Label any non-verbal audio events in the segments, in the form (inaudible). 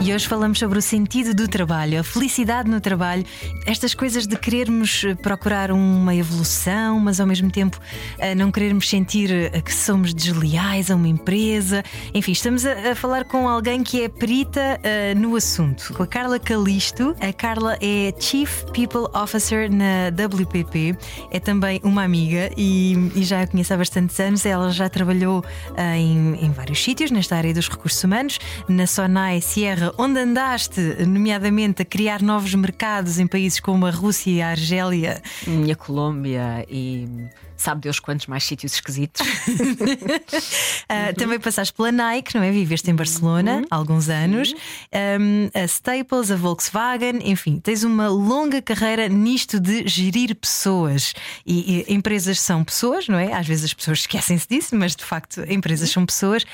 E hoje falamos sobre o sentido do trabalho, a felicidade no trabalho, estas coisas de querermos eh, procurar uma evolução, mas ao mesmo tempo eh, não querermos sentir eh, que somos desleais a uma empresa. Enfim, estamos a, falar com alguém que é perita no assunto, com a Carla Calisto. A Carla é Chief People Officer na WPP, é também uma amiga e, já a conheço há bastantes anos. Ela já trabalhou em vários sítios nesta área dos recursos humanos, na Sonai Sierra onde andaste, nomeadamente, a criar novos mercados em países como a Rússia e a Argélia? Minha Colômbia e sabe Deus quantos mais sítios esquisitos. (laughs) uh, também passaste pela Nike, não é? Viveste em Barcelona uhum. há alguns anos, um, a Staples, a Volkswagen, enfim, tens uma longa carreira nisto de gerir pessoas. E, e empresas são pessoas, não é? Às vezes as pessoas esquecem-se disso, mas de facto, empresas são pessoas.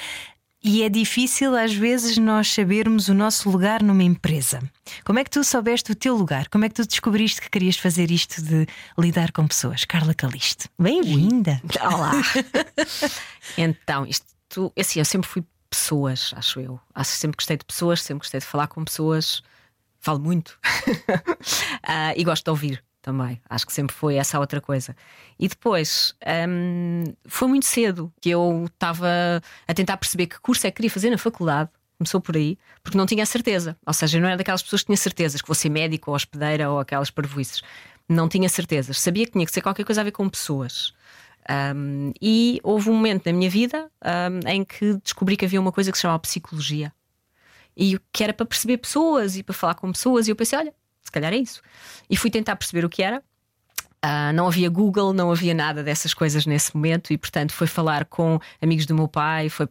E é difícil às vezes nós sabermos o nosso lugar numa empresa. Como é que tu soubeste o teu lugar? Como é que tu descobriste que querias fazer isto de lidar com pessoas? Carla Caliste, bem-vinda! Olá! (laughs) então, isto, assim, eu sempre fui pessoas, acho eu. Acho sempre gostei de pessoas, sempre gostei de falar com pessoas. Falo muito uh, (laughs) e gosto de ouvir também. Acho que sempre foi essa outra coisa. E depois hum, foi muito cedo que eu estava a tentar perceber que curso é que queria fazer na faculdade. Começou por aí, porque não tinha certeza. Ou seja, não era daquelas pessoas que tinha certezas que vou ser médico ou hospedeira ou aquelas parvoices. Não tinha certezas. Sabia que tinha que ser qualquer coisa a ver com pessoas. Um, e houve um momento na minha vida um, em que descobri que havia uma coisa que se chamava psicologia e que era para perceber pessoas e para falar com pessoas. E eu pensei: olha, se calhar é isso. E fui tentar perceber o que era. Uh, não havia Google, não havia nada dessas coisas nesse momento, e portanto foi falar com amigos do meu pai, foi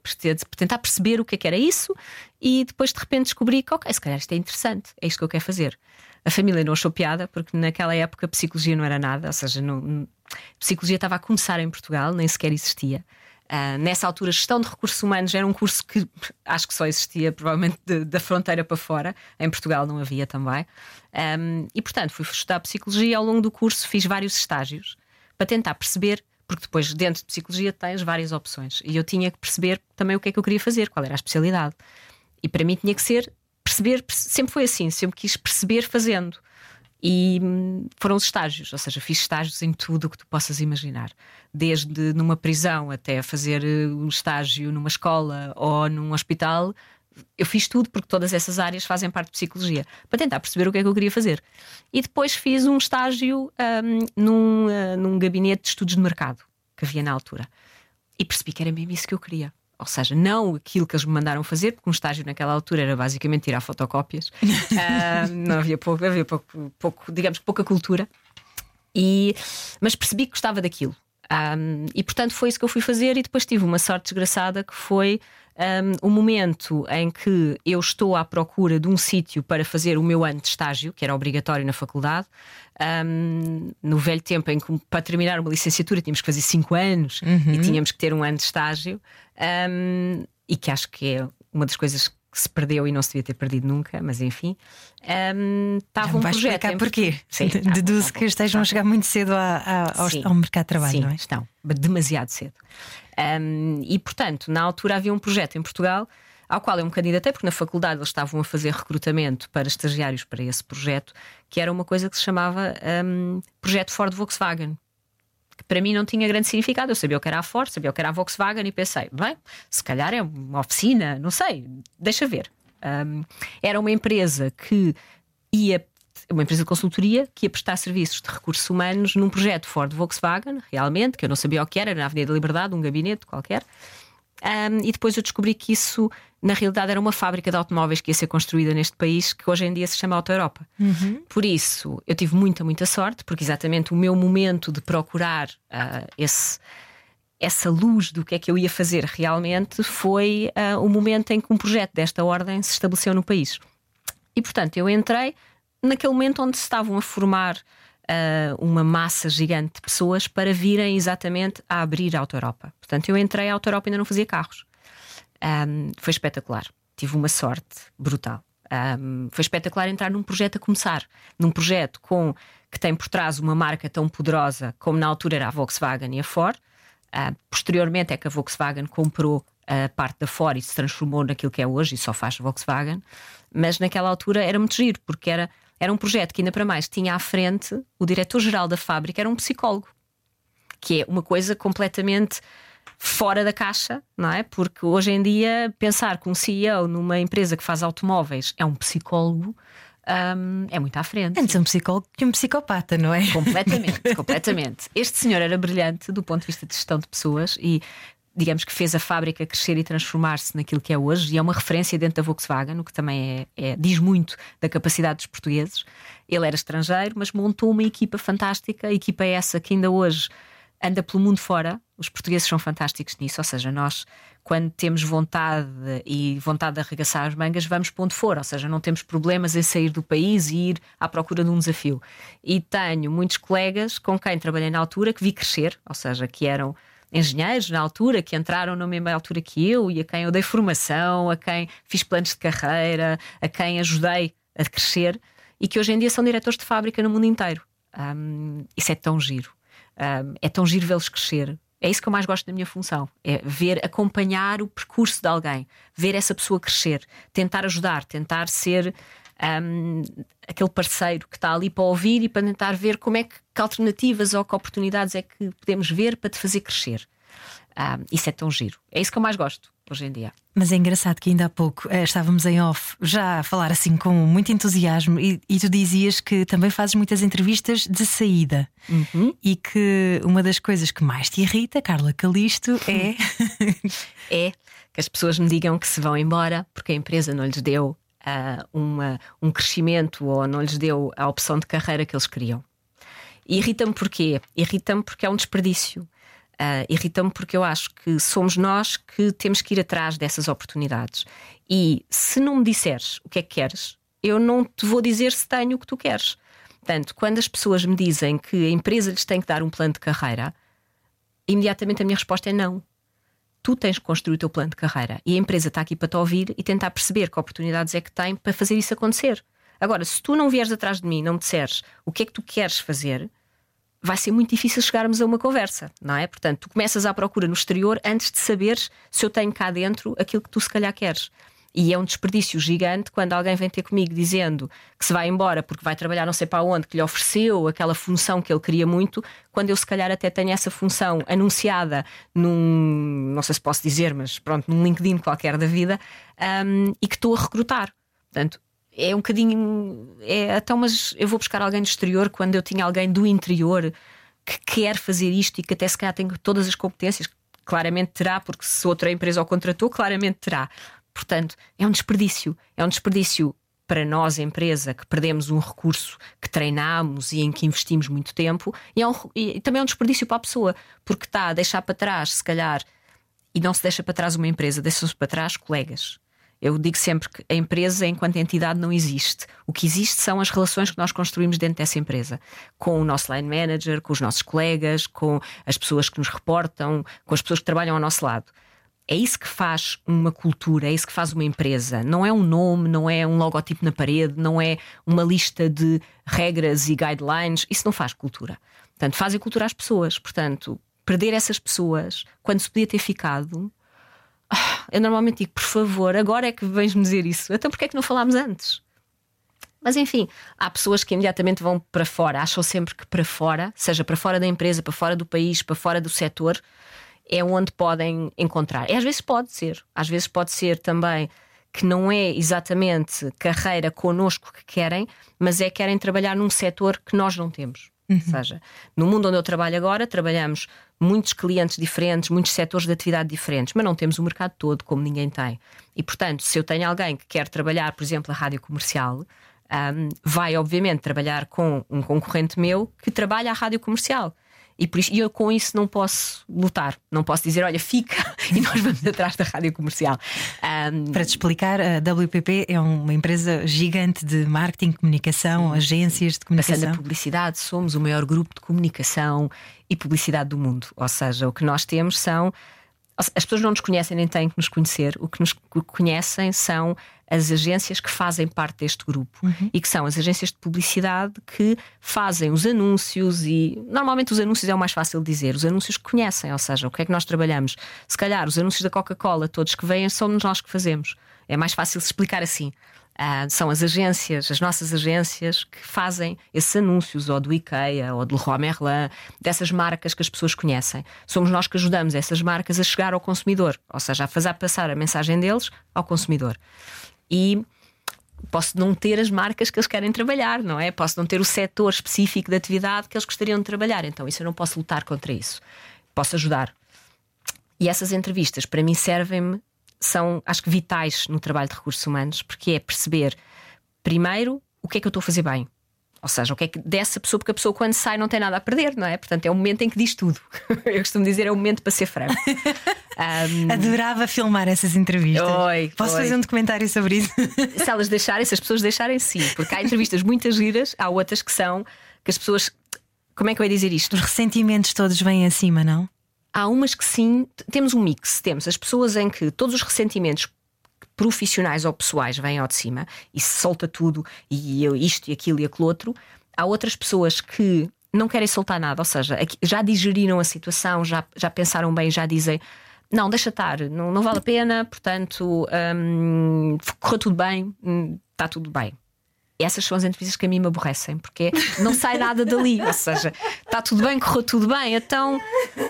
tentar perceber o que, é que era isso, e depois de repente descobri que, ok, se calhar isto é interessante, é isto que eu quero fazer. A família não achou piada, porque naquela época a psicologia não era nada, ou seja, não, a psicologia estava a começar em Portugal, nem sequer existia. Uh, nessa altura, gestão de recursos humanos era um curso que (laughs) acho que só existia provavelmente de, da fronteira para fora. Em Portugal não havia também. Um, e portanto, fui estudar psicologia. Ao longo do curso, fiz vários estágios para tentar perceber, porque depois, dentro de psicologia, tens várias opções. E eu tinha que perceber também o que é que eu queria fazer, qual era a especialidade. E para mim tinha que ser perceber, sempre foi assim, sempre quis perceber fazendo. E hum, foram os estágios, ou seja, fiz estágios em tudo o que tu possas imaginar, desde numa prisão até fazer eh, um estágio numa escola ou num hospital. Eu fiz tudo porque todas essas áreas fazem parte de psicologia, para tentar perceber o que é que eu queria fazer. E depois fiz um estágio um, num, uh, num gabinete de estudos de mercado que havia na altura. E percebi que era mesmo isso que eu queria ou seja, não aquilo que eles me mandaram fazer, porque um estágio naquela altura era basicamente tirar fotocópias, uh, (laughs) não havia pouco, havia pouco, pouco, digamos, pouca cultura, e, mas percebi que gostava daquilo. Um, e portanto foi isso que eu fui fazer, e depois tive uma sorte desgraçada que foi um, o momento em que eu estou à procura de um sítio para fazer o meu ano de estágio, que era obrigatório na faculdade. Um, no velho tempo em que para terminar uma licenciatura tínhamos que fazer 5 anos uhum. e tínhamos que ter um ano de estágio, um, e que acho que é uma das coisas que se perdeu e não se devia ter perdido nunca, mas enfim. Um, estava um vais projeto. explicar em... porquê? Sim, Deduzo tá que estejam tá. a chegar muito cedo a, a, ao, ao, mercado de trabalho, sim, não é? Estão, demasiado cedo. Um, e portanto, na altura havia um projeto em Portugal ao qual eu me candidatei, porque na faculdade eles estavam a fazer recrutamento para estagiários para esse projeto, que era uma coisa que se chamava um, Projeto Ford Volkswagen. Para mim não tinha grande significado. Eu sabia o que era a Ford, sabia o que era a Volkswagen e pensei, bem, se calhar é uma oficina, não sei, deixa ver. Um, era uma empresa que ia uma empresa de consultoria que ia prestar serviços de recursos humanos num projeto Ford Volkswagen, realmente, que eu não sabia o que era, na Avenida da Liberdade, um gabinete qualquer. Um, e depois eu descobri que isso, na realidade, era uma fábrica de automóveis que ia ser construída neste país, que hoje em dia se chama Auto Europa. Uhum. Por isso, eu tive muita, muita sorte, porque exatamente o meu momento de procurar uh, esse essa luz do que é que eu ia fazer realmente foi uh, o momento em que um projeto desta ordem se estabeleceu no país. E portanto eu entrei naquele momento onde se estavam a formar uh, uma massa gigante de pessoas para virem exatamente a abrir a Auto Europa. Portanto, eu entrei, a Auto Europa ainda não fazia carros. Um, foi espetacular. Tive uma sorte brutal. Um, foi espetacular entrar num projeto a começar, num projeto com que tem por trás uma marca tão poderosa como na altura era a Volkswagen e a Ford. Uh, posteriormente é que a Volkswagen comprou a parte da Ford e se transformou naquilo que é hoje e só faz Volkswagen. Mas naquela altura era muito giro, porque era, era um projeto que ainda para mais tinha à frente o diretor-geral da fábrica, era um psicólogo, que é uma coisa completamente fora da caixa, não é? Porque hoje em dia pensar que um CEO numa empresa que faz automóveis é um psicólogo um, é muito à frente. Antes um psicólogo que um psicopata, não é? Completamente, (laughs) completamente. Este senhor era brilhante do ponto de vista de gestão de pessoas e digamos que fez a fábrica crescer e transformar-se naquilo que é hoje e é uma referência dentro da Volkswagen, o que também é, é, diz muito da capacidade dos portugueses. Ele era estrangeiro, mas montou uma equipa fantástica, a equipa é essa que ainda hoje anda pelo mundo fora. Os portugueses são fantásticos nisso, ou seja, nós, quando temos vontade e vontade de arregaçar as mangas, vamos para onde for, ou seja, não temos problemas em sair do país e ir à procura de um desafio. E tenho muitos colegas com quem trabalhei na altura que vi crescer, ou seja, que eram engenheiros na altura, que entraram na mesma altura que eu e a quem eu dei formação, a quem fiz planos de carreira, a quem ajudei a crescer e que hoje em dia são diretores de fábrica no mundo inteiro. Um, isso é tão giro. Um, é tão giro vê-los crescer. É isso que eu mais gosto da minha função: é ver, acompanhar o percurso de alguém, ver essa pessoa crescer, tentar ajudar, tentar ser um, aquele parceiro que está ali para ouvir e para tentar ver como é que, que alternativas ou que oportunidades é que podemos ver para te fazer crescer. Um, isso é tão giro. É isso que eu mais gosto hoje em dia. Mas é engraçado que ainda há pouco uh, estávamos em off já a falar assim com muito entusiasmo e, e tu dizias que também fazes muitas entrevistas de saída uhum. e que uma das coisas que mais te irrita, Carla Calisto, é. (laughs) é que as pessoas me digam que se vão embora porque a empresa não lhes deu uh, uma, um crescimento ou não lhes deu a opção de carreira que eles queriam. Irrita-me porquê? Irrita-me porque é um desperdício. Uh, Irrita-me porque eu acho que somos nós que temos que ir atrás dessas oportunidades. E se não me disseres o que é que queres, eu não te vou dizer se tenho o que tu queres. Portanto, quando as pessoas me dizem que a empresa lhes tem que dar um plano de carreira, imediatamente a minha resposta é não. Tu tens que construir o teu plano de carreira e a empresa está aqui para te ouvir e tentar perceber que oportunidades é que tem para fazer isso acontecer. Agora, se tu não vieres atrás de mim não me disseres o que é que tu queres fazer, vai ser muito difícil chegarmos a uma conversa, não é? Portanto, tu começas à procura no exterior antes de saberes se eu tenho cá dentro aquilo que tu se calhar queres. E é um desperdício gigante quando alguém vem ter comigo dizendo que se vai embora porque vai trabalhar não sei para onde, que lhe ofereceu aquela função que ele queria muito, quando eu se calhar até tenho essa função anunciada num, não sei se posso dizer, mas pronto, num LinkedIn qualquer da vida, um, e que estou a recrutar. Portanto, é um bocadinho. É, então, mas eu vou buscar alguém do exterior quando eu tinha alguém do interior que quer fazer isto e que até se calhar tem todas as competências. Claramente terá, porque se outra empresa o contratou, claramente terá. Portanto, é um desperdício. É um desperdício para nós, empresa, que perdemos um recurso que treinamos e em que investimos muito tempo, e, é um, e também é um desperdício para a pessoa, porque está a deixar para trás, se calhar, e não se deixa para trás uma empresa, deixa-se para trás colegas eu digo sempre que a empresa, enquanto entidade, não existe. O que existe são as relações que nós construímos dentro dessa empresa, com o nosso line manager, com os nossos colegas, com as pessoas que nos reportam, com as pessoas que trabalham ao nosso lado. É isso que faz uma cultura, é isso que faz uma empresa. Não é um nome, não é um logotipo na parede, não é uma lista de regras e guidelines. Isso não faz cultura. Portanto, fazem cultura às pessoas. Portanto, perder essas pessoas quando se podia ter ficado eu normalmente digo, por favor, agora é que vens-me dizer isso. Então porquê é que não falámos antes? Mas enfim, há pessoas que imediatamente vão para fora, acham sempre que para fora, seja para fora da empresa, para fora do país, para fora do setor, é onde podem encontrar. E às vezes pode ser, às vezes pode ser também que não é exatamente carreira connosco que querem, mas é que querem trabalhar num setor que nós não temos. Uhum. Ou seja, no mundo onde eu trabalho agora, trabalhamos muitos clientes diferentes, muitos setores de atividade diferentes, mas não temos o mercado todo como ninguém tem. E, portanto, se eu tenho alguém que quer trabalhar, por exemplo, a rádio comercial, um, vai, obviamente, trabalhar com um concorrente meu que trabalha a rádio comercial. E por isso, eu com isso não posso lutar, não posso dizer, olha, fica (laughs) e nós vamos atrás da rádio comercial. Um... Para te explicar, a WPP é uma empresa gigante de marketing, comunicação, agências de comunicação. Passando a publicidade, somos o maior grupo de comunicação e publicidade do mundo. Ou seja, o que nós temos são as pessoas não nos conhecem nem têm que nos conhecer. O que nos conhecem são as agências que fazem parte deste grupo uhum. e que são as agências de publicidade que fazem os anúncios e normalmente os anúncios é o mais fácil de dizer, os anúncios que conhecem, ou seja, o que é que nós trabalhamos. Se calhar os anúncios da Coca-Cola, todos que vêm, somos nós que fazemos. É mais fácil explicar assim. Uh, são as agências, as nossas agências, que fazem esses anúncios, ou do IKEA, ou do Leroy Merlin, dessas marcas que as pessoas conhecem. Somos nós que ajudamos essas marcas a chegar ao consumidor, ou seja, a fazer passar a mensagem deles ao consumidor. E posso não ter as marcas que eles querem trabalhar, não é? Posso não ter o setor específico de atividade que eles gostariam de trabalhar. Então, isso eu não posso lutar contra isso. Posso ajudar. E essas entrevistas, para mim, servem-me são, acho que, vitais no trabalho de recursos humanos, porque é perceber, primeiro, o que é que eu estou a fazer bem. Ou seja, o que é que dessa pessoa, porque a pessoa quando sai não tem nada a perder, não é? Portanto, é o momento em que diz tudo. (laughs) Eu costumo dizer, é o momento para ser franco. (laughs) Um... Adorava filmar essas entrevistas. Oi, Posso oi. fazer um documentário sobre isso? (laughs) Se elas deixarem, se as pessoas deixarem, sim. Porque há entrevistas muitas giras, há outras que são que as pessoas. Como é que eu ia dizer isto? Os ressentimentos todos vêm acima, não? Há umas que sim, temos um mix. Temos as pessoas em que todos os ressentimentos profissionais ou pessoais vêm ao de cima e se solta tudo e isto e aquilo e aquilo outro. Há outras pessoas que não querem soltar nada, ou seja, já digeriram a situação, já, já pensaram bem, já dizem. Não, deixa estar, não, não vale a pena, portanto, hum, correu tudo bem, hum, está tudo bem essas são as entrevistas que a mim me aborrecem, porque não sai nada dali. Ou seja, está tudo bem, correu tudo bem, então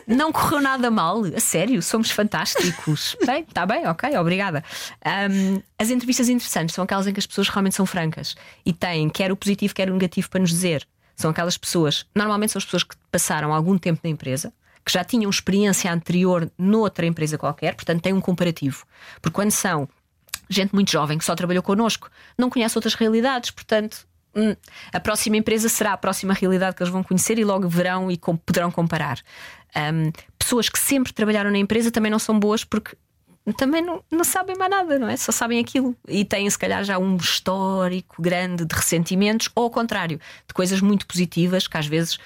não correu nada mal. A sério, somos fantásticos. (laughs) Bem, está bem, ok, obrigada. Um, as entrevistas interessantes são aquelas em que as pessoas realmente são francas e têm quer o positivo, quer o negativo para nos dizer. São aquelas pessoas, normalmente são as pessoas que passaram algum tempo na empresa, que já tinham experiência anterior noutra empresa qualquer, portanto têm um comparativo. Porque quando são gente muito jovem que só trabalhou connosco, não conhece outras realidades, portanto. Hum, a próxima empresa será a próxima realidade que eles vão conhecer e logo verão e poderão comparar. Um, pessoas que sempre trabalharam na empresa também não são boas porque também não, não sabem mais nada, não é? Só sabem aquilo e têm, se calhar, já um histórico grande de ressentimentos, ou ao contrário, de coisas muito positivas que às vezes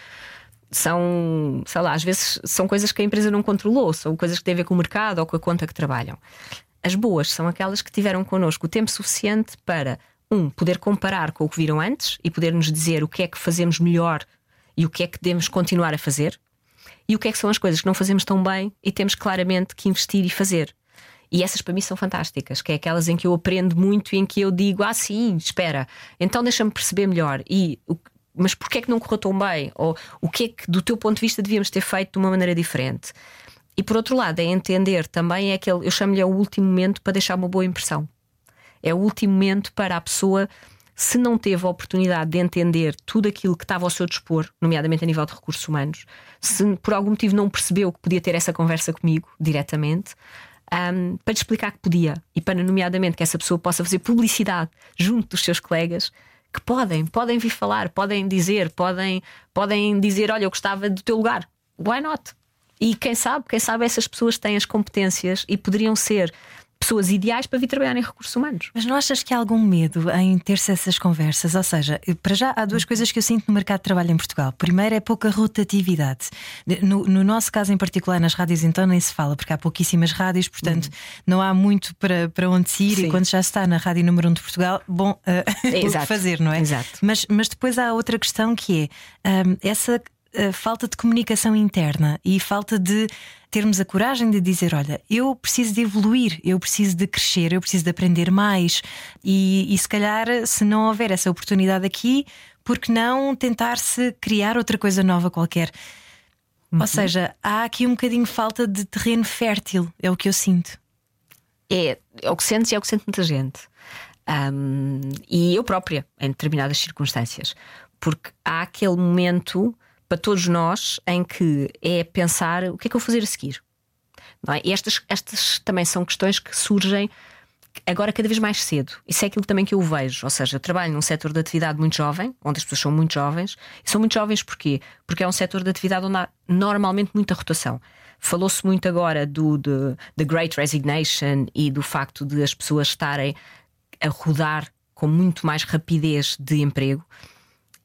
são, sei lá, às vezes são coisas que a empresa não controlou, são coisas que têm a ver com o mercado ou com a conta que trabalham. As boas são aquelas que tiveram connosco o tempo suficiente para, um, poder comparar com o que viram antes e poder nos dizer o que é que fazemos melhor e o que é que devemos continuar a fazer, e o que é que são as coisas que não fazemos tão bem e temos claramente que investir e fazer. E essas para mim são fantásticas, que é aquelas em que eu aprendo muito e em que eu digo, ah, sim, espera, então deixa-me perceber melhor. E mas porquê é que não correu tão bem? Ou o que é que, do teu ponto de vista, devíamos ter feito de uma maneira diferente? E por outro lado, é entender também é aquele, eu chamo-lhe o último momento para deixar uma boa impressão. É o último momento para a pessoa, se não teve a oportunidade de entender tudo aquilo que estava ao seu dispor, nomeadamente a nível de recursos humanos, se por algum motivo não percebeu que podia ter essa conversa comigo diretamente, um, para lhe explicar que podia e para, nomeadamente, que essa pessoa possa fazer publicidade junto dos seus colegas que podem, podem vir falar, podem dizer, podem, podem dizer: Olha, eu gostava do teu lugar. Why not? E quem sabe, quem sabe essas pessoas têm as competências e poderiam ser pessoas ideais para vir trabalhar em recursos humanos. Mas não achas que há algum medo em ter-se essas conversas? Ou seja, para já há duas coisas que eu sinto no mercado de trabalho em Portugal. Primeiro é pouca rotatividade. No, no nosso caso em particular, nas rádios então nem se fala, porque há pouquíssimas rádios, portanto uhum. não há muito para, para onde se ir. Sim. E quando já está na rádio número 1 um de Portugal, bom, uh, (laughs) o que fazer, não é? Exato. Mas, mas depois há outra questão que é um, essa falta de comunicação interna e falta de termos a coragem de dizer: olha, eu preciso de evoluir, eu preciso de crescer, eu preciso de aprender mais. E, e se calhar, se não houver essa oportunidade aqui, por que não tentar-se criar outra coisa nova qualquer? Uhum. Ou seja, há aqui um bocadinho falta de terreno fértil, é o que eu sinto. É, é o que sentes e é o que sente muita gente. Um, e eu própria, em determinadas circunstâncias. Porque há aquele momento para todos nós em que é pensar o que é que eu vou fazer a seguir. É? Estas, estas também são questões que surgem agora cada vez mais cedo. Isso é aquilo também que eu vejo. Ou seja, eu trabalho num setor de atividade muito jovem, onde as pessoas são muito jovens. E são muito jovens porquê? Porque é um setor de atividade onde há normalmente muita rotação. Falou-se muito agora do the Great Resignation e do facto de as pessoas estarem a rodar com muito mais rapidez de emprego.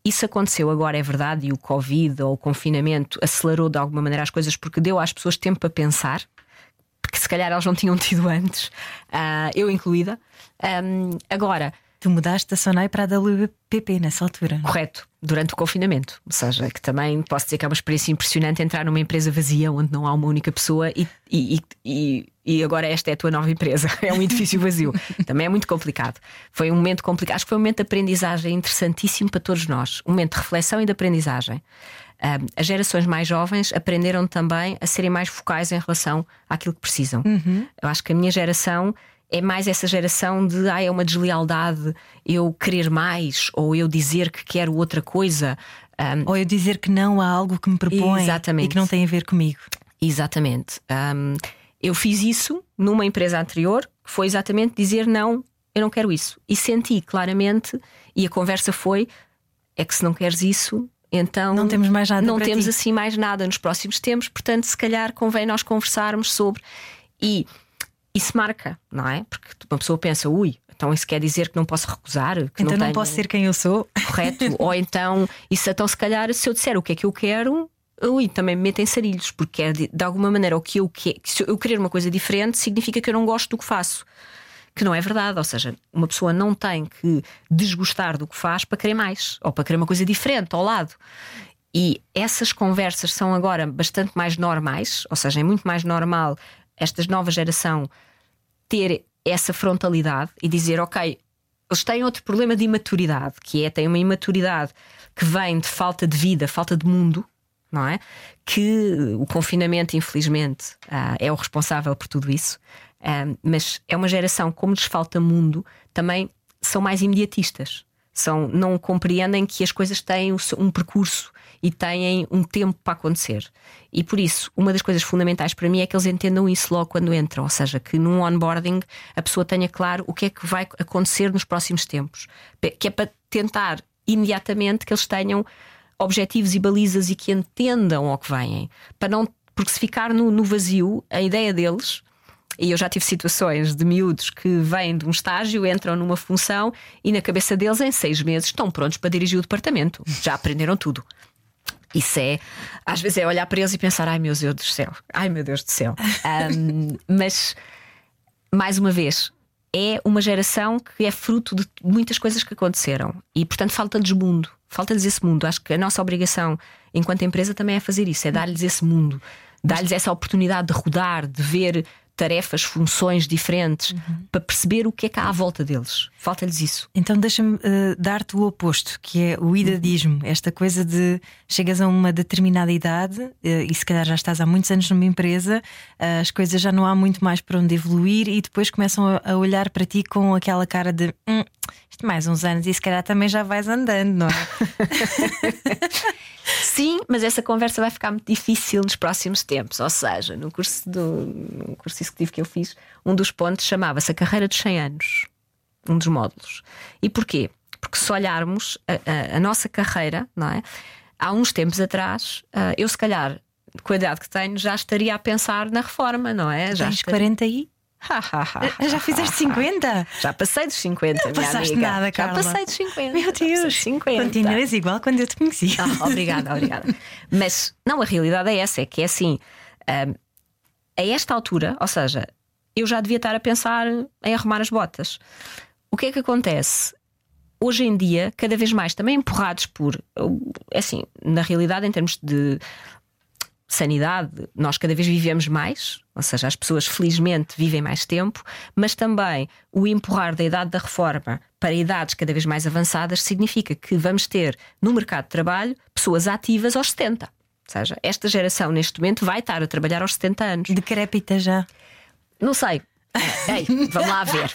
Isso aconteceu agora, é verdade, e o Covid ou o confinamento acelerou de alguma maneira as coisas porque deu às pessoas tempo para pensar. se calhar elas não tinham (laughs) tido antes, uh, eu incluída. Um, agora, Tu mudaste da Sonai para a WPP nessa altura. Correto, durante o confinamento. Ou seja, que também posso dizer que é uma experiência impressionante entrar numa empresa vazia onde não há uma única pessoa e, e, e, e agora esta é a tua nova empresa. (laughs) É um edifício vazio. também é muito complicado. Foi um momento complicado. Acho que foi um momento de aprendizagem interessantíssimo para todos nós. Um momento de reflexão e de aprendizagem. Um, as gerações mais jovens aprenderam também a serem mais focais em relação àquilo que precisam. Uhum. Eu acho que a minha geração é mais essa geração de ah, é uma deslealdade eu querer mais ou eu dizer que quero outra coisa. Um, ou eu dizer que não a algo que me propõe Exatamente. e que não tem a ver comigo. Exatamente. Um, eu fiz isso numa empresa anterior, que foi exatamente dizer não, eu não quero isso. E senti claramente, e a conversa foi: é que se não queres isso, então não temos mais nada. Não temos ti. assim mais nada nos próximos tempos, portanto, se calhar convém nós conversarmos sobre. E isso marca, não é? Porque uma pessoa pensa, ui, então isso quer dizer que não posso recusar? Que então não, não posso ser quem eu sou. Correto. (laughs) Ou então, isso então se calhar, se eu disser o que é que eu quero, ui, também me metem sarilhos, porque é de, de, alguma maneira o que eu quero, se eu querer uma coisa diferente, significa que eu não gosto do que faço. Que não é verdade, ou seja, uma pessoa não tem que desgostar do que faz para querer mais, ou para querer uma coisa diferente ao lado. E essas conversas são agora bastante mais normais, ou seja, é muito mais normal esta nova geração ter essa frontalidade e dizer, ok, eles têm outro problema de imaturidade, que é têm uma imaturidade que vem de falta de vida, falta de mundo, não é? Que o confinamento, infelizmente, uh, é o responsável por tudo isso. Uh, mas é uma geração, como lhes falta mundo, também são mais imediatistas. São, não compreendem que as coisas têm um percurso e têm um tempo para acontecer. E por isso, uma das coisas fundamentais para mim é que eles entendam isso logo quando entram, ou seja, que num onboarding a pessoa tenha claro o que é que vai acontecer nos próximos tempos, que é para tentar imediatamente que eles tenham objetivos e balizas e que entendam ao que vêm, para não porque se ficar no, no vazio, a ideia deles e eu já tive situações de miúdos que vêm de um estágio, entram numa função e na cabeça deles, em seis meses, estão prontos para dirigir o departamento. Já aprenderam tudo. Isso é, às vezes é olhar para eles e pensar: ai meu Deus do céu, ai meu Deus do céu. (laughs) Um, mas, mais uma vez, é uma geração que é fruto de muitas coisas que aconteceram e, portanto, falta-lhes mundo, falta-lhes esse mundo. Acho que a nossa obrigação, enquanto empresa, também é fazer isso: é dar-lhes esse mundo, dar-lhes essa oportunidade de rodar, de ver tarefas, funções diferentes, uhum. para perceber o que é que há à volta deles. Falta-lhes isso. Então deixa-me uh, dar-te o oposto, que é o idadismo, esta coisa de chegas a uma determinada idade uh, e se calhar já estás há muitos anos numa empresa, uh, as coisas já não há muito mais para onde evoluir e depois começam a, a olhar para ti com aquela cara de hum, isto mais uns anos e se calhar também já vais andando, não é? (laughs) Sim, mas essa conversa vai ficar muito difícil nos próximos tempos. Ou seja, no curso, do, no curso executivo que eu fiz, um dos pontos chamava-se a carreira dos 100 anos. Um dos módulos. E porquê? Porque se olharmos a, a, a nossa carreira, não é? Há uns tempos atrás, uh, eu se calhar, com a idade que tenho, já estaria a pensar na reforma, não é? Já Tens estaria... 40 e? Já fizeste 50? Já passei dos 50, não passaste amiga. nada, Carla. Já passei dos 50. Meu Deus, 50. continuas igual quando eu te conheci. Oh, obrigada, obrigada. (laughs) Mas não, a realidade é essa: é que é assim, um, a esta altura, ou seja, eu já devia estar a pensar em arrumar as botas. O que é que acontece? Hoje em dia, cada vez mais também empurrados por. É assim, na realidade, em termos de sanidade, nós cada vez vivemos mais, ou seja, as pessoas felizmente vivem mais tempo, mas também o empurrar da idade da reforma para idades cada vez mais avançadas significa que vamos ter no mercado de trabalho pessoas ativas aos 70. Ou seja, esta geração neste momento vai estar a trabalhar aos 70 anos. Decrépita já. Não sei, Ei, vamos lá ver.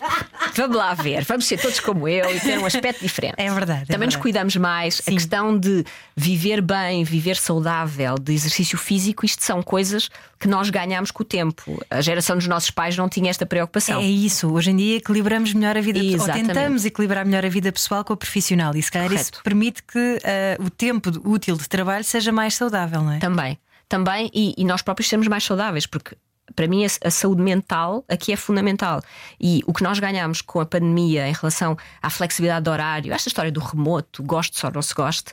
Vamos lá ver. Vamos ser todos como eu e ter um aspecto diferente. É verdade. É Também verdade. nos cuidamos mais. Sim. A questão de viver bem, viver saudável, de exercício físico, isto são coisas que nós ganhamos com o tempo. A geração dos nossos pais não tinha esta preocupação. É isso. Hoje em dia equilibramos melhor a vida ou tentamos equilibrar melhor a vida pessoal com a profissional. E se calhar Correto. isso permite que uh, o tempo útil de trabalho seja mais saudável, não é? Também. Também, e, e nós próprios sermos mais saudáveis, porque para mim a, saúde mental aqui é fundamental. E o que nós ganhamos com a pandemia em relação à flexibilidade de horário, esta história do remoto, gosto só não se goste,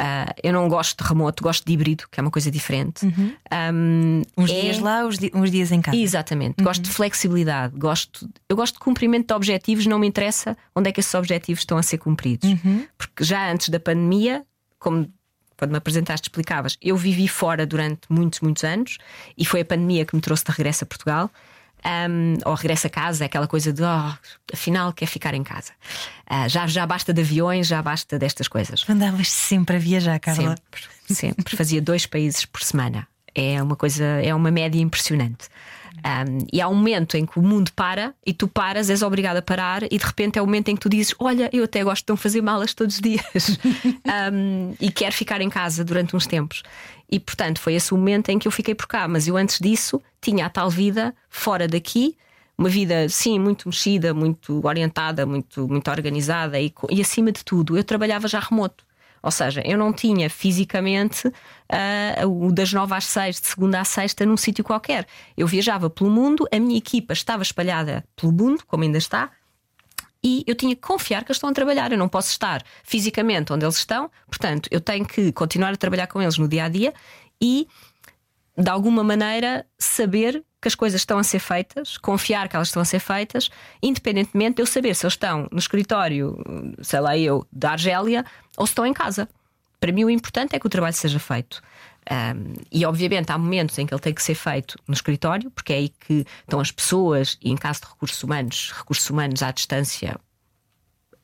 Uh, eu não gosto de remoto, gosto de híbrido, que é uma coisa diferente. Uhum. Um, uns é... dias lá, uns dias em casa. Exatamente. Uhum. Gosto de flexibilidade, gosto, eu gosto de cumprimento de objetivos, não me interessa onde é que esses objetivos estão a ser cumpridos. Uhum. Porque já antes da pandemia, como quando me apresentaste, explicavas, eu vivi fora durante muitos, muitos anos e foi a pandemia que me trouxe de regresso a Portugal um, ou regressa a casa, aquela coisa de oh, afinal quer ficar em casa. Uh, já, já basta de aviões, já basta destas coisas. Andavas sempre a viajar, Carla? Sempre, sempre. Fazia dois países por semana. É uma coisa, é uma média impressionante. Um, e há um momento em que o mundo para e tu paras, és obrigado a parar, e de repente é o momento em que tu dizes: Olha, eu até gosto de não fazer malas todos os dias (laughs) um, e quero ficar em casa durante uns tempos. E portanto foi esse o momento em que eu fiquei por cá. Mas eu antes disso tinha a tal vida fora daqui, uma vida, sim, muito mexida, muito orientada, muito, muito organizada e, e acima de tudo, eu trabalhava já remoto. Ou seja, eu não tinha fisicamente uh, o das nove às seis, de segunda à sexta, num sítio qualquer. Eu viajava pelo mundo, a minha equipa estava espalhada pelo mundo, como ainda está, e eu tinha que confiar que eles estão a trabalhar. Eu não posso estar fisicamente onde eles estão, portanto, eu tenho que continuar a trabalhar com eles no dia a dia e, de alguma maneira, saber que as coisas estão a ser feitas, confiar que elas estão a ser feitas, independentemente de eu saber se eles estão no escritório, sei lá eu, da Argélia, ou se estão em casa. Para mim, o importante é que o trabalho seja feito. Um, e obviamente há momentos em que ele tem que ser feito no escritório, porque é aí que estão as pessoas, e em caso de recursos humanos, recursos humanos à distância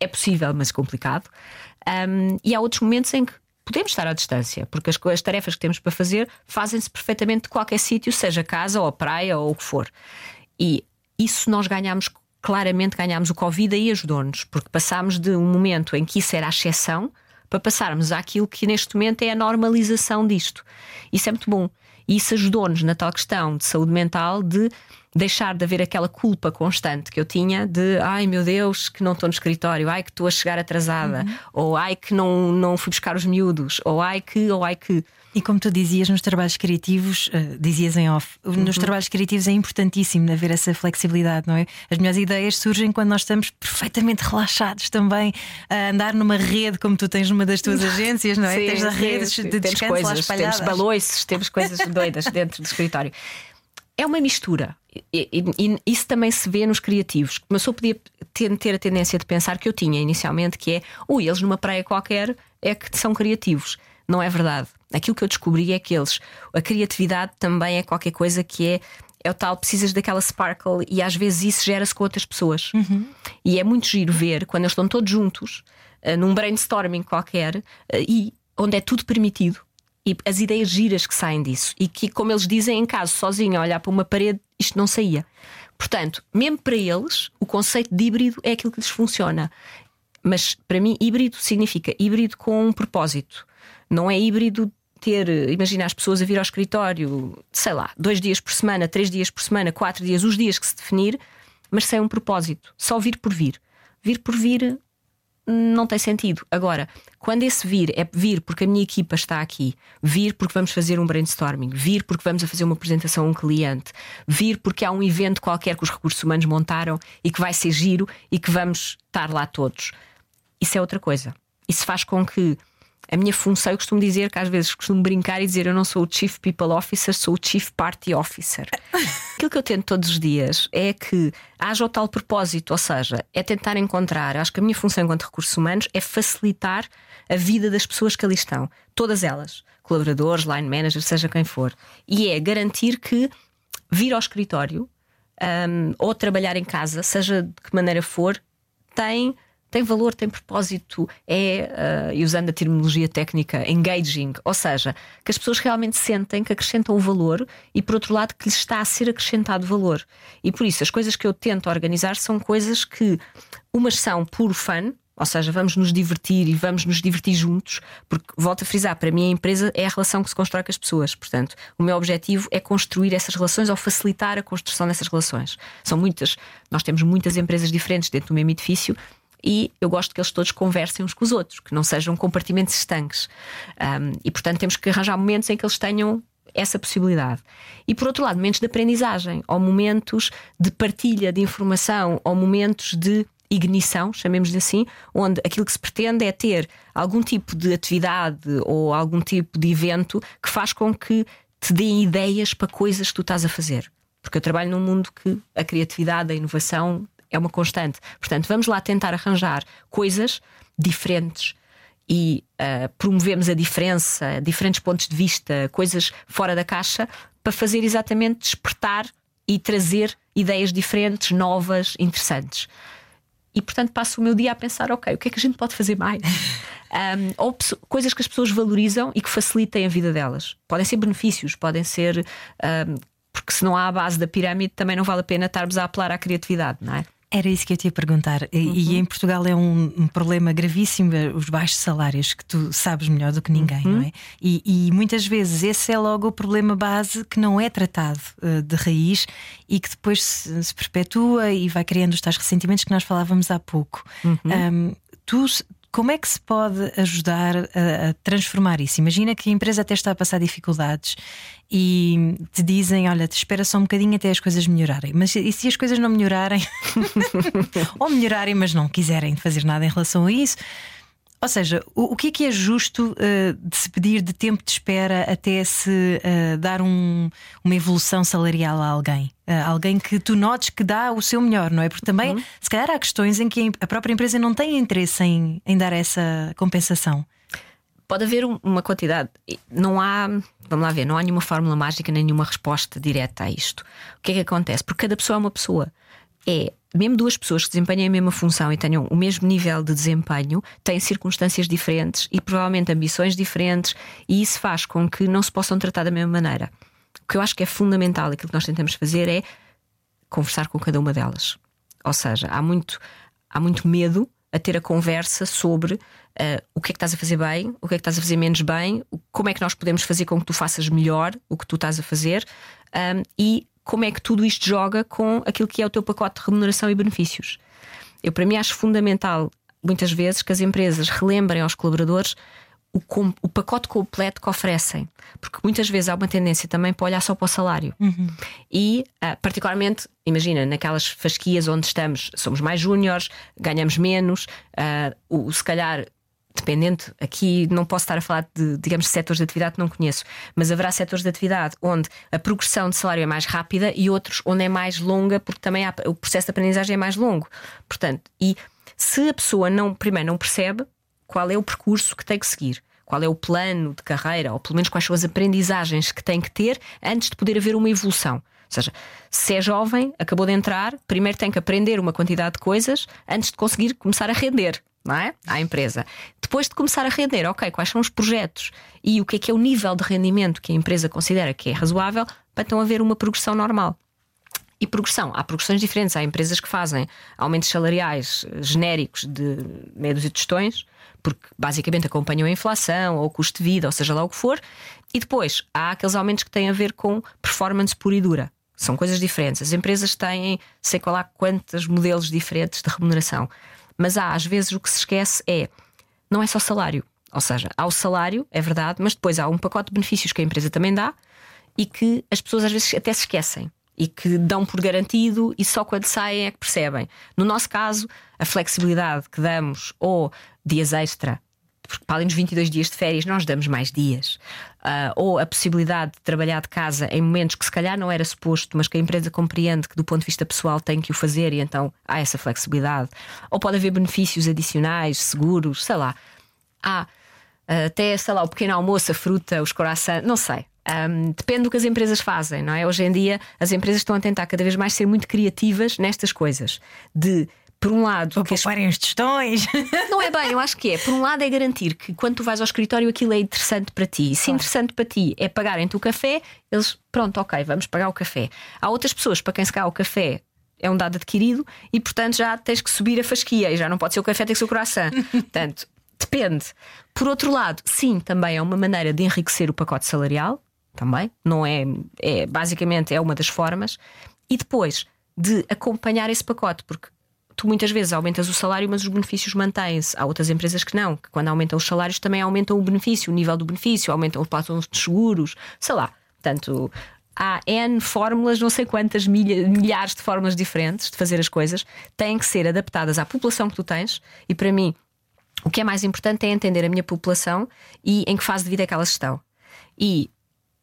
é possível, mas complicado. Um, e há outros momentos em que podemos estar à distância, porque as, as tarefas que temos para fazer fazem-se perfeitamente de qualquer sítio, seja casa ou praia ou o que for. E isso nós ganhamos, claramente ganhamos o Covid e ajudou-nos, porque passámos de um momento em que isso era a exceção para passarmos àquilo que neste momento é a normalização disto. Isso é muito bom. E isso ajudou-nos na tal questão de saúde mental de deixar de haver aquela culpa constante que eu tinha de ai meu Deus, que não estou no escritório, ai que estou a chegar atrasada, uhum. ou ai que não, não fui buscar os miúdos, ou ai que, ou ai que. E como tu dizias nos trabalhos criativos, uh, dizias em off, uhum. nos trabalhos criativos é importantíssimo haver essa flexibilidade, não é? As melhores ideias surgem quando nós estamos perfeitamente relaxados também a andar numa rede, como tu tens numa das tuas agências, não é? Sim, tens a redes sim, de descanso coisas, lá espalhadas. Temos balões, temos coisas doidas dentro do escritório. É uma mistura. E, e, isso também se vê nos criativos. Uma pessoa podia ter, ter, a tendência de pensar que eu tinha inicialmente, que é, ui, eles numa praia qualquer é que são criativos. Não é verdade. Aquilo que eu descobri é que eles, a criatividade também é qualquer coisa que é é o tal, precisas daquela sparkle e às vezes isso gera-se com outras pessoas. Uhum. E é muito giro ver quando eles estão todos juntos, uh, num brainstorming qualquer, uh, e onde é tudo permitido. E as ideias giras que saem disso. E que, como eles dizem, em caso sozinho a olhar para uma parede, isto não saía. Portanto, mesmo para eles, o conceito de híbrido é aquilo que lhes funciona. Mas para mim, híbrido significa híbrido com um propósito. Não é híbrido ter, imagina as pessoas a vir ao escritório, sei lá, dois dias por semana, três dias por semana, quatro dias, os dias que se definir, mas sem um propósito, só vir por vir. Vir por vir não tem sentido. Agora, quando esse vir é vir porque a minha equipa está aqui, vir porque vamos fazer um brainstorming, vir porque vamos a fazer uma apresentação a um cliente, vir porque há um evento qualquer que os recursos humanos montaram e que vai ser giro e que vamos estar lá todos. Isso é outra coisa. Isso faz com que a minha função, eu costumo dizer que às vezes costumo brincar e dizer eu não sou o Chief People Officer, sou o Chief Party Officer. (laughs) Aquilo que eu tento todos os dias é que haja o tal propósito, ou seja, é tentar encontrar. Acho que a minha função enquanto recursos humanos é facilitar a vida das pessoas que ali estão, todas elas, colaboradores, line managers, seja quem for, e é garantir que vir ao escritório um, ou trabalhar em casa, seja de que maneira for, tem tem valor, tem propósito, é, uh, e usando a terminologia técnica, engaging, ou seja, que as pessoas realmente sentem que acrescentam valor e, por outro lado, que lhes está a ser acrescentado valor. E por isso, as coisas que eu tento organizar são coisas que, umas são puro fun, ou seja, vamos nos divertir e vamos nos divertir juntos, porque, volto a frisar, para mim a empresa é a relação que se constrói com as pessoas. Portanto, o meu objetivo é construir essas relações ou facilitar a construção dessas relações. São muitas, nós temos muitas empresas diferentes dentro do mesmo edifício e eu gosto que eles todos conversem uns com os outros, que não sejam compartimentos estanques. Um, e portanto temos que arranjar momentos em que eles tenham essa possibilidade. E por outro lado, momentos de aprendizagem, ou momentos de partilha de informação, ou momentos de ignição, chamemos-lhe assim, onde aquilo que se pretende é ter algum tipo de atividade ou algum tipo de evento que faz com que te deem ideias para coisas que tu estás a fazer. Porque eu trabalho num mundo que a criatividade, a inovação é uma constante. Portanto, vamos lá tentar arranjar coisas diferentes e uh, promovemos a diferença, diferentes pontos de vista, coisas fora da caixa, para fazer exatamente despertar e trazer ideias diferentes, novas, interessantes. E portanto passo o meu dia a pensar, ok, o que é que a gente pode fazer mais? (laughs) um, ou coisas que as pessoas valorizam e que facilitem a vida delas. Podem ser benefícios, podem ser. Um, porque se não há a base da pirâmide, também não vale a pena estarmos a apelar à criatividade, não é? Era isso que eu te ia perguntar. E, uhum. e em Portugal é um, um, problema gravíssimo os baixos salários, que tu sabes melhor do que ninguém, uhum. não é? E, e, muitas vezes esse é logo o problema base que não é tratado uh, de raiz e que depois se, se, perpetua e vai criando os tais ressentimentos que nós falávamos há pouco. Uhum. Um, tu, como é que se pode ajudar a, a, transformar isso? Imagina que a empresa até está a passar dificuldades e te dizem: Olha, te espera só um bocadinho até as coisas melhorarem. Mas e se as coisas não melhorarem? (laughs) Ou melhorarem, mas não quiserem fazer nada em relação a isso? Ou seja, o, o que é que é justo uh, de se pedir de tempo de espera até se uh, dar um, uma evolução salarial a alguém? Uh, alguém que tu notes que dá o seu melhor, não é? Porque também, uhum. se calhar, há questões em que a própria empresa não tem interesse em, em dar essa compensação. Pode haver uma quantidade, não há, vamos lá ver, não há nenhuma fórmula mágica nem nenhuma resposta direta a isto. O que é que acontece? Porque cada pessoa é uma pessoa. É mesmo duas pessoas que desempenhem a mesma função e tenham o mesmo nível de desempenho, têm circunstâncias diferentes e provavelmente ambições diferentes, e isso faz com que não se possam tratar da mesma maneira. O que eu acho que é fundamental, aquilo que nós tentamos fazer é conversar com cada uma delas. Ou seja, há muito, há muito medo a ter a conversa sobre uh, o que é que estás a fazer bem, o que é que estás a fazer menos bem, como é que nós podemos fazer com que tu faças melhor o que tu estás a fazer um, e como é que tudo isto joga com aquilo que é o teu pacote de remuneração e benefícios. Eu, para mim, acho fundamental, muitas vezes, que as empresas relembrem aos colaboradores o, com, o, pacote completo que oferecem. Porque muitas vezes há uma tendência também para olhar só para o salário. Uhum. E, uh, particularmente, imagina, naquelas fasquias onde estamos, somos mais júniores, ganhamos menos, uh, o, se calhar dependente, aqui não posso estar a falar de, digamos, setores de atividade que não conheço, mas haverá setores de atividade onde a progressão de salário é mais rápida e outros onde é mais longa, porque também há, o processo de aprendizagem é mais longo. Portanto, e se a pessoa não, primeiro, não percebe qual é o percurso que tem que seguir, qual é o plano de carreira, ou pelo menos quais são as aprendizagens que tem que ter antes de poder haver uma evolução. Ou seja, se é jovem, acabou de entrar, primeiro tem que aprender uma quantidade de coisas antes de conseguir começar a render não é? à empresa. Depois de começar a render, ok, quais são os projetos e o que é que é o nível de rendimento que a empresa considera que é razoável para então haver uma progressão normal. E progressão, há progressões diferentes. Há empresas que fazem aumentos salariais genéricos de dúzia de tostões, porque basicamente acompanham a inflação ou o custo de vida, ou seja lá o que for. E depois há aqueles aumentos que têm a ver com performance pura e dura. São coisas diferentes. As empresas têm, sei lá quantos modelos diferentes de remuneração. Mas há, às vezes, o que se esquece é não é só salário. Ou seja, há o salário, é verdade, mas depois há um pacote de benefícios que a empresa também dá e que as pessoas às vezes até se esquecem e que dão por garantido e só quando saem é que percebem. No nosso caso, a flexibilidade que damos ou dias extra porque para além dos 22 dias de férias, nós damos mais dias. Uh, ou a possibilidade de trabalhar de casa em momentos que se calhar não era suposto, mas que a empresa compreende que do ponto de vista pessoal tem que o fazer e então há essa flexibilidade. Ou pode haver benefícios adicionais, seguros, sei lá. Há uh, até, sei lá, o pequeno almoço, a fruta, os corações, não sei. Um, depende do que as empresas fazem, não é? Hoje em dia as empresas estão a tentar cada vez mais ser muito criativas nestas coisas de por um lado. Para pouparem os testões. (laughs) Não é bem, eu acho que é. Por um lado, é garantir que quando tu vais ao escritório aquilo é interessante para ti. E se claro. interessante para ti é pagarem-te o café, eles, pronto, ok, vamos pagar o café. Há outras pessoas para quem se cá o café é um dado adquirido e, portanto, já tens que subir a fasquia e já não pode ser o café, tem que ser o coração. (laughs) portanto, depende. Por outro lado, sim, também é uma maneira de enriquecer o pacote salarial. Também, não é, é basicamente é uma das formas. E depois de acompanhar esse pacote, porque tu muitas vezes aumentas o salário, mas os benefícios mantêm-se. Há outras empresas que não, que quando aumentam os salários também aumentam o benefício, o nível do benefício, aumentam os plafons de seguros, sei lá. Portanto, há N fórmulas, não sei quantas milha, milhares de formas diferentes de fazer as coisas, têm que ser adaptadas à população que tu tens, e para mim. O que é mais importante é entender a minha população e em que fase de vida é que elas estão. E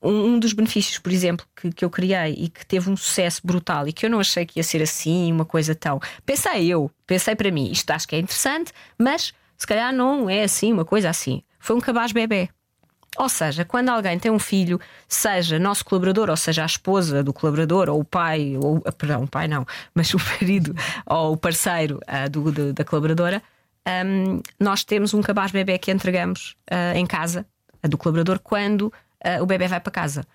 um, dos benefícios, por exemplo, que, que eu criei e que teve um sucesso brutal e que eu não achei que ia ser assim, uma coisa tão. Pensei eu, pensei para mim, isto acho que é interessante, mas se calhar não é assim, uma coisa assim. Foi um cabaz bebê. Ou seja, quando alguém tem um filho, seja nosso colaborador, ou seja, a esposa do colaborador, ou o pai, ou perdão, o pai não, (laughs) mas o marido ou o parceiro uh, do, do, da colaboradora, um, nós temos um cabaz bebê que entregamos uh, em casa, a do colaborador, quando uh, o bebê vai para casa.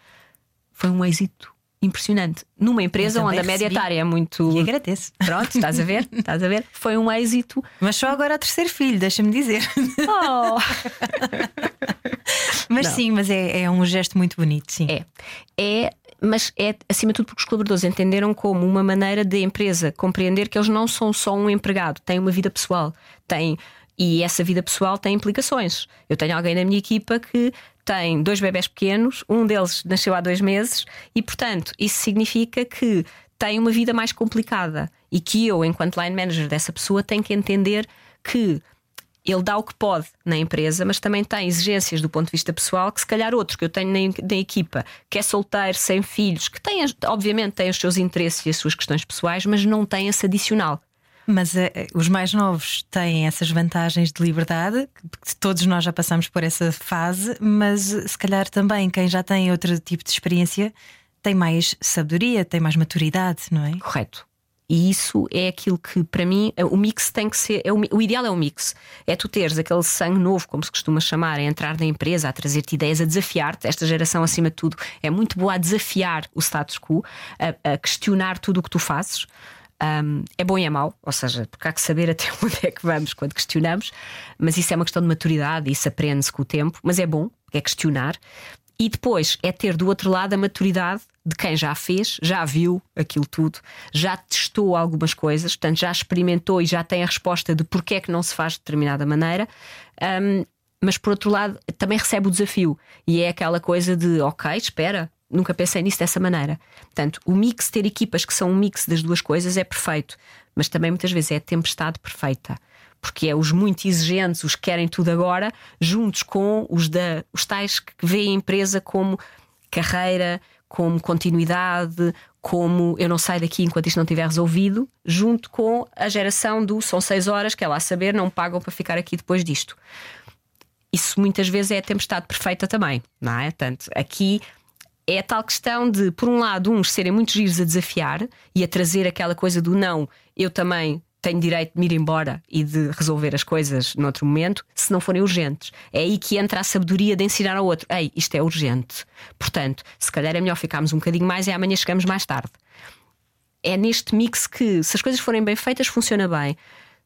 Foi um êxito impressionante. Numa empresa onde a média etária é muito. E agradeço. Pronto, estás a ver? (laughs) estás a ver? Foi um êxito. Mas só agora o terceiro filho, deixa-me dizer. Oh. (laughs) mas Não. sim, mas é, é um gesto muito bonito, sim. É. É mas é acima de tudo porque os colaboradores entenderam como uma maneira de empresa compreender que eles não são só um empregado, têm uma vida pessoal, têm e essa vida pessoal tem implicações. Eu tenho alguém na minha equipa que tem dois bebés pequenos, um deles nasceu há dois meses, e portanto isso significa que tem uma vida mais complicada e que eu, enquanto line manager dessa pessoa, tenho que entender que ele dá o que pode na empresa, mas também tem exigências do ponto de vista pessoal que se calhar outro que eu tenho na, na equipa, que é solteiro, sem filhos, que tem, obviamente tem os seus interesses e as suas questões pessoais, mas não tem esse adicional. Mas uh, os mais novos têm essas vantagens de liberdade, que todos nós já passamos por essa fase, mas se calhar também quem já tem outro tipo de experiência tem mais sabedoria, tem mais maturidade, não é? Correto. E isso é aquilo que, para mim, o mix tem que ser. É o, o, ideal é o mix. É tu teres aquele sangue novo, como se costuma chamar, a entrar na empresa, a trazer-te ideias, a desafiar-te. Esta geração, acima de tudo, é muito boa a desafiar o status quo, a, a questionar tudo o que tu fazes. Um, é bom e é mau, ou seja, porque há que saber até (laughs) onde é que vamos quando questionamos, mas isso é uma questão de maturidade, isso aprende-se com o tempo, mas é bom, é questionar. E depois é ter do outro lado a maturidade de quem já fez, já viu aquilo tudo, já testou algumas coisas, portanto já experimentou e já tem a resposta de porque é que não se faz de determinada maneira. Um, mas por outro lado também recebe o desafio e é aquela coisa de ok, espera, nunca pensei nisso dessa maneira. Portanto, o mix, ter equipas que são um mix das duas coisas é perfeito, mas também muitas vezes é a tempestade perfeita. Porque é os muito exigentes, os que querem tudo agora, juntos com os, da, os tais que veem a empresa como carreira, como continuidade, como eu não saio daqui enquanto isto não estiver resolvido, junto com a geração do são seis horas, que é lá saber, não pagam para ficar aqui depois disto. Isso muitas vezes é a tempestade perfeita também, não é? Tanto aqui é a tal questão de, por um lado, uns serem muito giros a desafiar e a trazer aquela coisa do não, eu também tenho direito de me ir embora e de resolver as coisas noutro momento, se não forem urgentes. É aí que entra a sabedoria de ensinar ao outro: ei, isto é urgente. Portanto, se calhar é melhor ficarmos um bocadinho mais e amanhã chegamos mais tarde. É neste mix que, se as coisas forem bem feitas, funciona bem.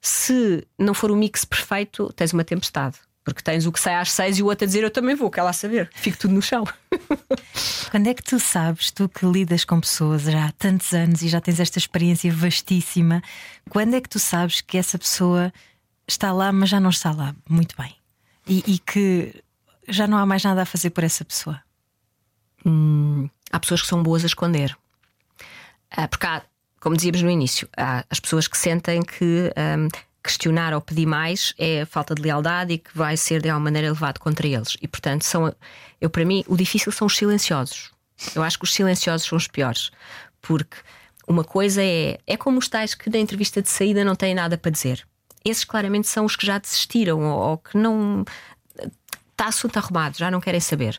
Se não for o mix perfeito, tens uma tempestade. Porque tens o que sai às seis e o outro a dizer eu também vou, quer lá saber, fico tudo no chão. (laughs) Quando é que tu sabes, tu que lidas com pessoas já há tantos anos e já tens esta experiência vastíssima, quando é que tu sabes que essa pessoa está lá, mas já não está lá muito bem? E, e que já não há mais nada a fazer por essa pessoa? Hum, há pessoas que são boas a esconder. Ah, porque há, como dizíamos no início, há as pessoas que sentem que. Um, questionar ou pedir mais é falta de lealdade e que vai ser de alguma maneira levado contra eles. E portanto, são, eu para mim, o difícil são os silenciosos. Eu acho que os silenciosos são os piores, porque uma coisa é é como os tais que na entrevista de saída não têm nada para dizer. Esses claramente são os que já desistiram ou, ou que não está assunto arrumado, já não querem saber.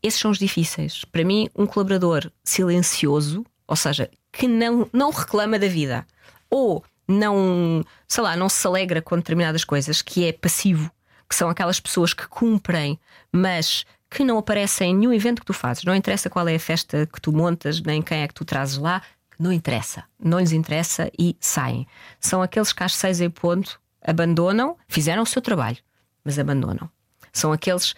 Esses são os difíceis. Para mim, um colaborador silencioso, ou seja, que não, não reclama da vida, ou não, sei lá, não se alegra com determinadas coisas, que é passivo, que são aquelas pessoas que cumprem, mas que não aparecem em nenhum evento que tu fazes. Não interessa qual é a festa que tu montas, nem quem é que tu trazes lá, não interessa. Não lhes interessa e saem. São aqueles que às seis em ponto abandonam, fizeram o seu trabalho, mas abandonam. São aqueles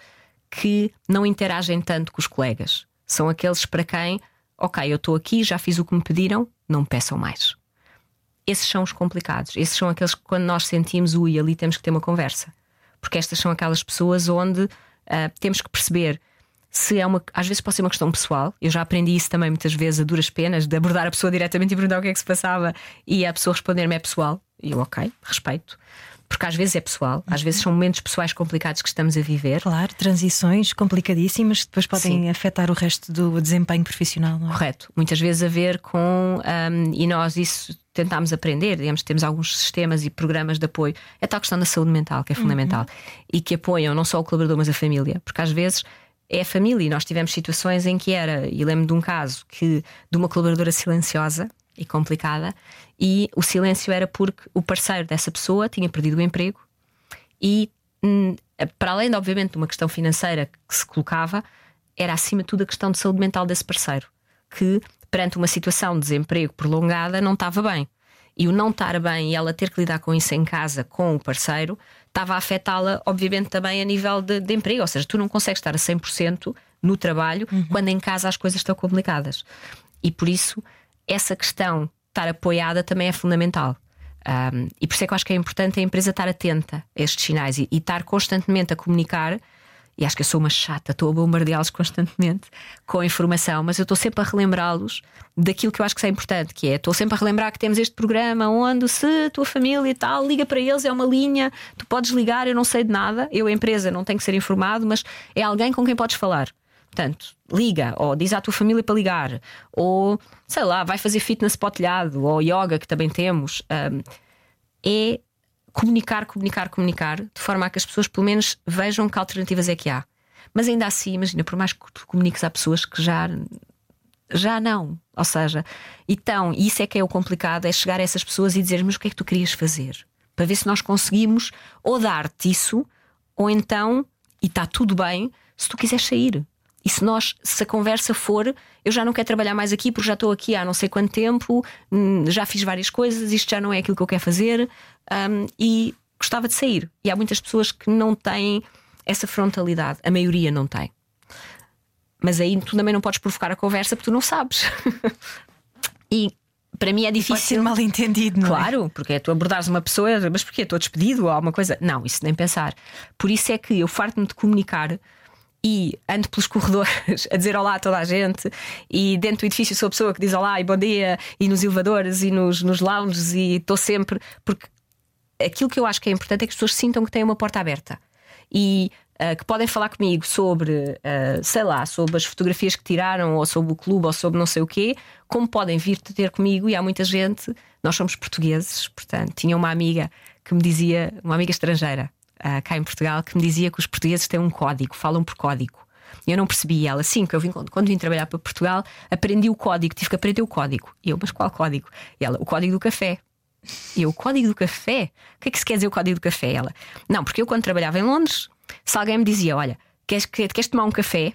que não interagem tanto com os colegas. São aqueles para quem, ok, eu estou aqui, já fiz o que me pediram, não me peçam mais esses são os complicados. Esses são aqueles que, quando nós sentimos, ui, ali temos que ter uma conversa. Porque estas são aquelas pessoas onde uh, temos que perceber se é uma. Às vezes pode ser uma questão pessoal. Eu já aprendi isso também muitas vezes a duras penas, de abordar a pessoa diretamente e perguntar o que é que se passava e a pessoa responder-me é pessoal. E eu, ok, respeito. Porque às vezes é pessoal, às vezes são momentos pessoais complicados que estamos a viver. Claro, transições complicadíssimas que depois podem Sim. afetar o resto do desempenho profissional, não é? Correto. Muitas vezes a ver com. um, e nós isso tentámos aprender, digamos, temos alguns sistemas e programas de apoio. É tal questão da saúde mental, que é fundamental. E que apoiam não só o colaborador, mas a família. Porque às vezes é a família. E nós tivemos situações em que era, e lembro de um caso que de uma colaboradora silenciosa e complicada, e o silêncio era porque o parceiro dessa pessoa tinha perdido o emprego e, hum, para além, de, obviamente, de uma questão financeira que se colocava, era acima de tudo a questão de saúde mental desse parceiro, que perante uma situação de desemprego prolongada não estava bem. E o não estar bem e ela ter que lidar com isso em casa com o parceiro estava a afetá-la, obviamente, também a nível de, de emprego. Ou seja, tu não consegues estar a 100% no trabalho quando em casa as coisas estão complicadas. E por isso, essa questão de estar apoiada também é fundamental. Um, e por isso é que eu acho que é importante a empresa estar atenta a estes sinais e, e estar constantemente a comunicar. E acho que eu sou uma chata, estou a bombardeá-los constantemente com informação, mas eu estou sempre a relembrá-los daquilo que eu acho que é importante, que é estou sempre a relembrar que temos este programa onde se a tua família e tal, liga para eles, é uma linha, tu podes ligar, eu não sei de nada, eu, empresa, não tenho que ser informado, mas é alguém com quem podes falar. Portanto, liga, ou diz à tua família para ligar, ou sei lá, vai fazer fitness para o telhado, ou yoga, que também temos. Um, é comunicar, comunicar, comunicar, de forma a que as pessoas pelo menos vejam que alternativas é que há. Mas ainda assim, imagina, por mais que tu comuniques a pessoas que já já não. Ou seja, então, isso é que é o complicado: é chegar a essas pessoas e dizer, mas o que é que tu querias fazer? Para ver se nós conseguimos ou dar-te isso, ou então, e está tudo bem, se tu quiseres sair. E se nós, se a conversa for, eu já não quero trabalhar mais aqui porque já estou aqui há não sei quanto tempo, hum, já fiz várias coisas, isto já não é aquilo que eu quero fazer hum, e gostava de sair. E há muitas pessoas que não têm essa frontalidade, a maioria não tem. Mas aí tu também não podes provocar a conversa porque tu não sabes. (laughs) e para mim é Pode ser difícil. mal entendido, não é? Claro, porque é tu abordares uma pessoa, mas porquê? Estou despedido ou alguma coisa? Não, isso nem pensar. Por isso é que eu farto-me de comunicar e ando pelos corredores (laughs) a dizer olá a toda a gente e dentro do edifício sou a pessoa que diz olá e bom dia e nos elevadores e nos, nos lounges e estou sempre porque aquilo que eu acho que é importante é que as pessoas sintam que têm uma porta aberta e ah, que podem falar comigo sobre, ah, sei lá, sobre as fotografias que tiraram, ou sobre o clube, ou sobre não sei o quê, como podem vir ter comigo. E há muita gente, nós somos portugueses, portanto, tinha uma amiga que me dizia, uma amiga estrangeira, ah, cá em Portugal, que me dizia que os portugueses têm um código, falam por código. Eu não percebi ela. Sim, que eu vim, quando vim trabalhar para Portugal, aprendi o código, tive que aprender o código. E eu, mas qual código? E ela, o código do café. E eu, o código do café? O que é que se quer dizer o código do café? Ela, não, porque eu quando trabalhava em Londres, se alguém me dizia, olha, queres, queres tomar um café?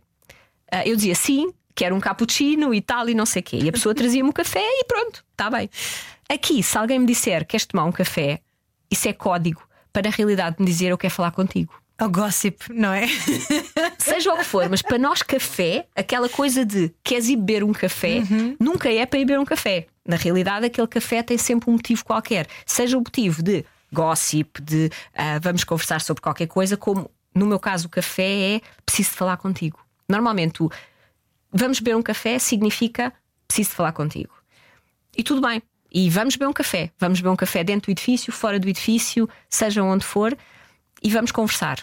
Ah, eu dizia sim, quero um cappuccino e tal, e não sei o quê. E a pessoa (laughs) trazia-me o café e pronto, está bem. Aqui, se alguém me disser queres tomar um café, isso é código para na realidade me dizer eu quero falar contigo. O gossip, não é? (laughs) Seja o que for, mas para nós, café, aquela coisa de queres ir beber um café, nunca é para ir beber um café. Na realidade, aquele café tem sempre um motivo qualquer. Seja o motivo de gossip, de ah, vamos conversar sobre qualquer coisa, como no meu caso o café é preciso de falar contigo. Normalmente, o vamos beber um café significa preciso de falar contigo. E tudo bem. E vamos beber um café. Vamos beber um café dentro do edifício, fora do edifício, seja onde for, e vamos conversar.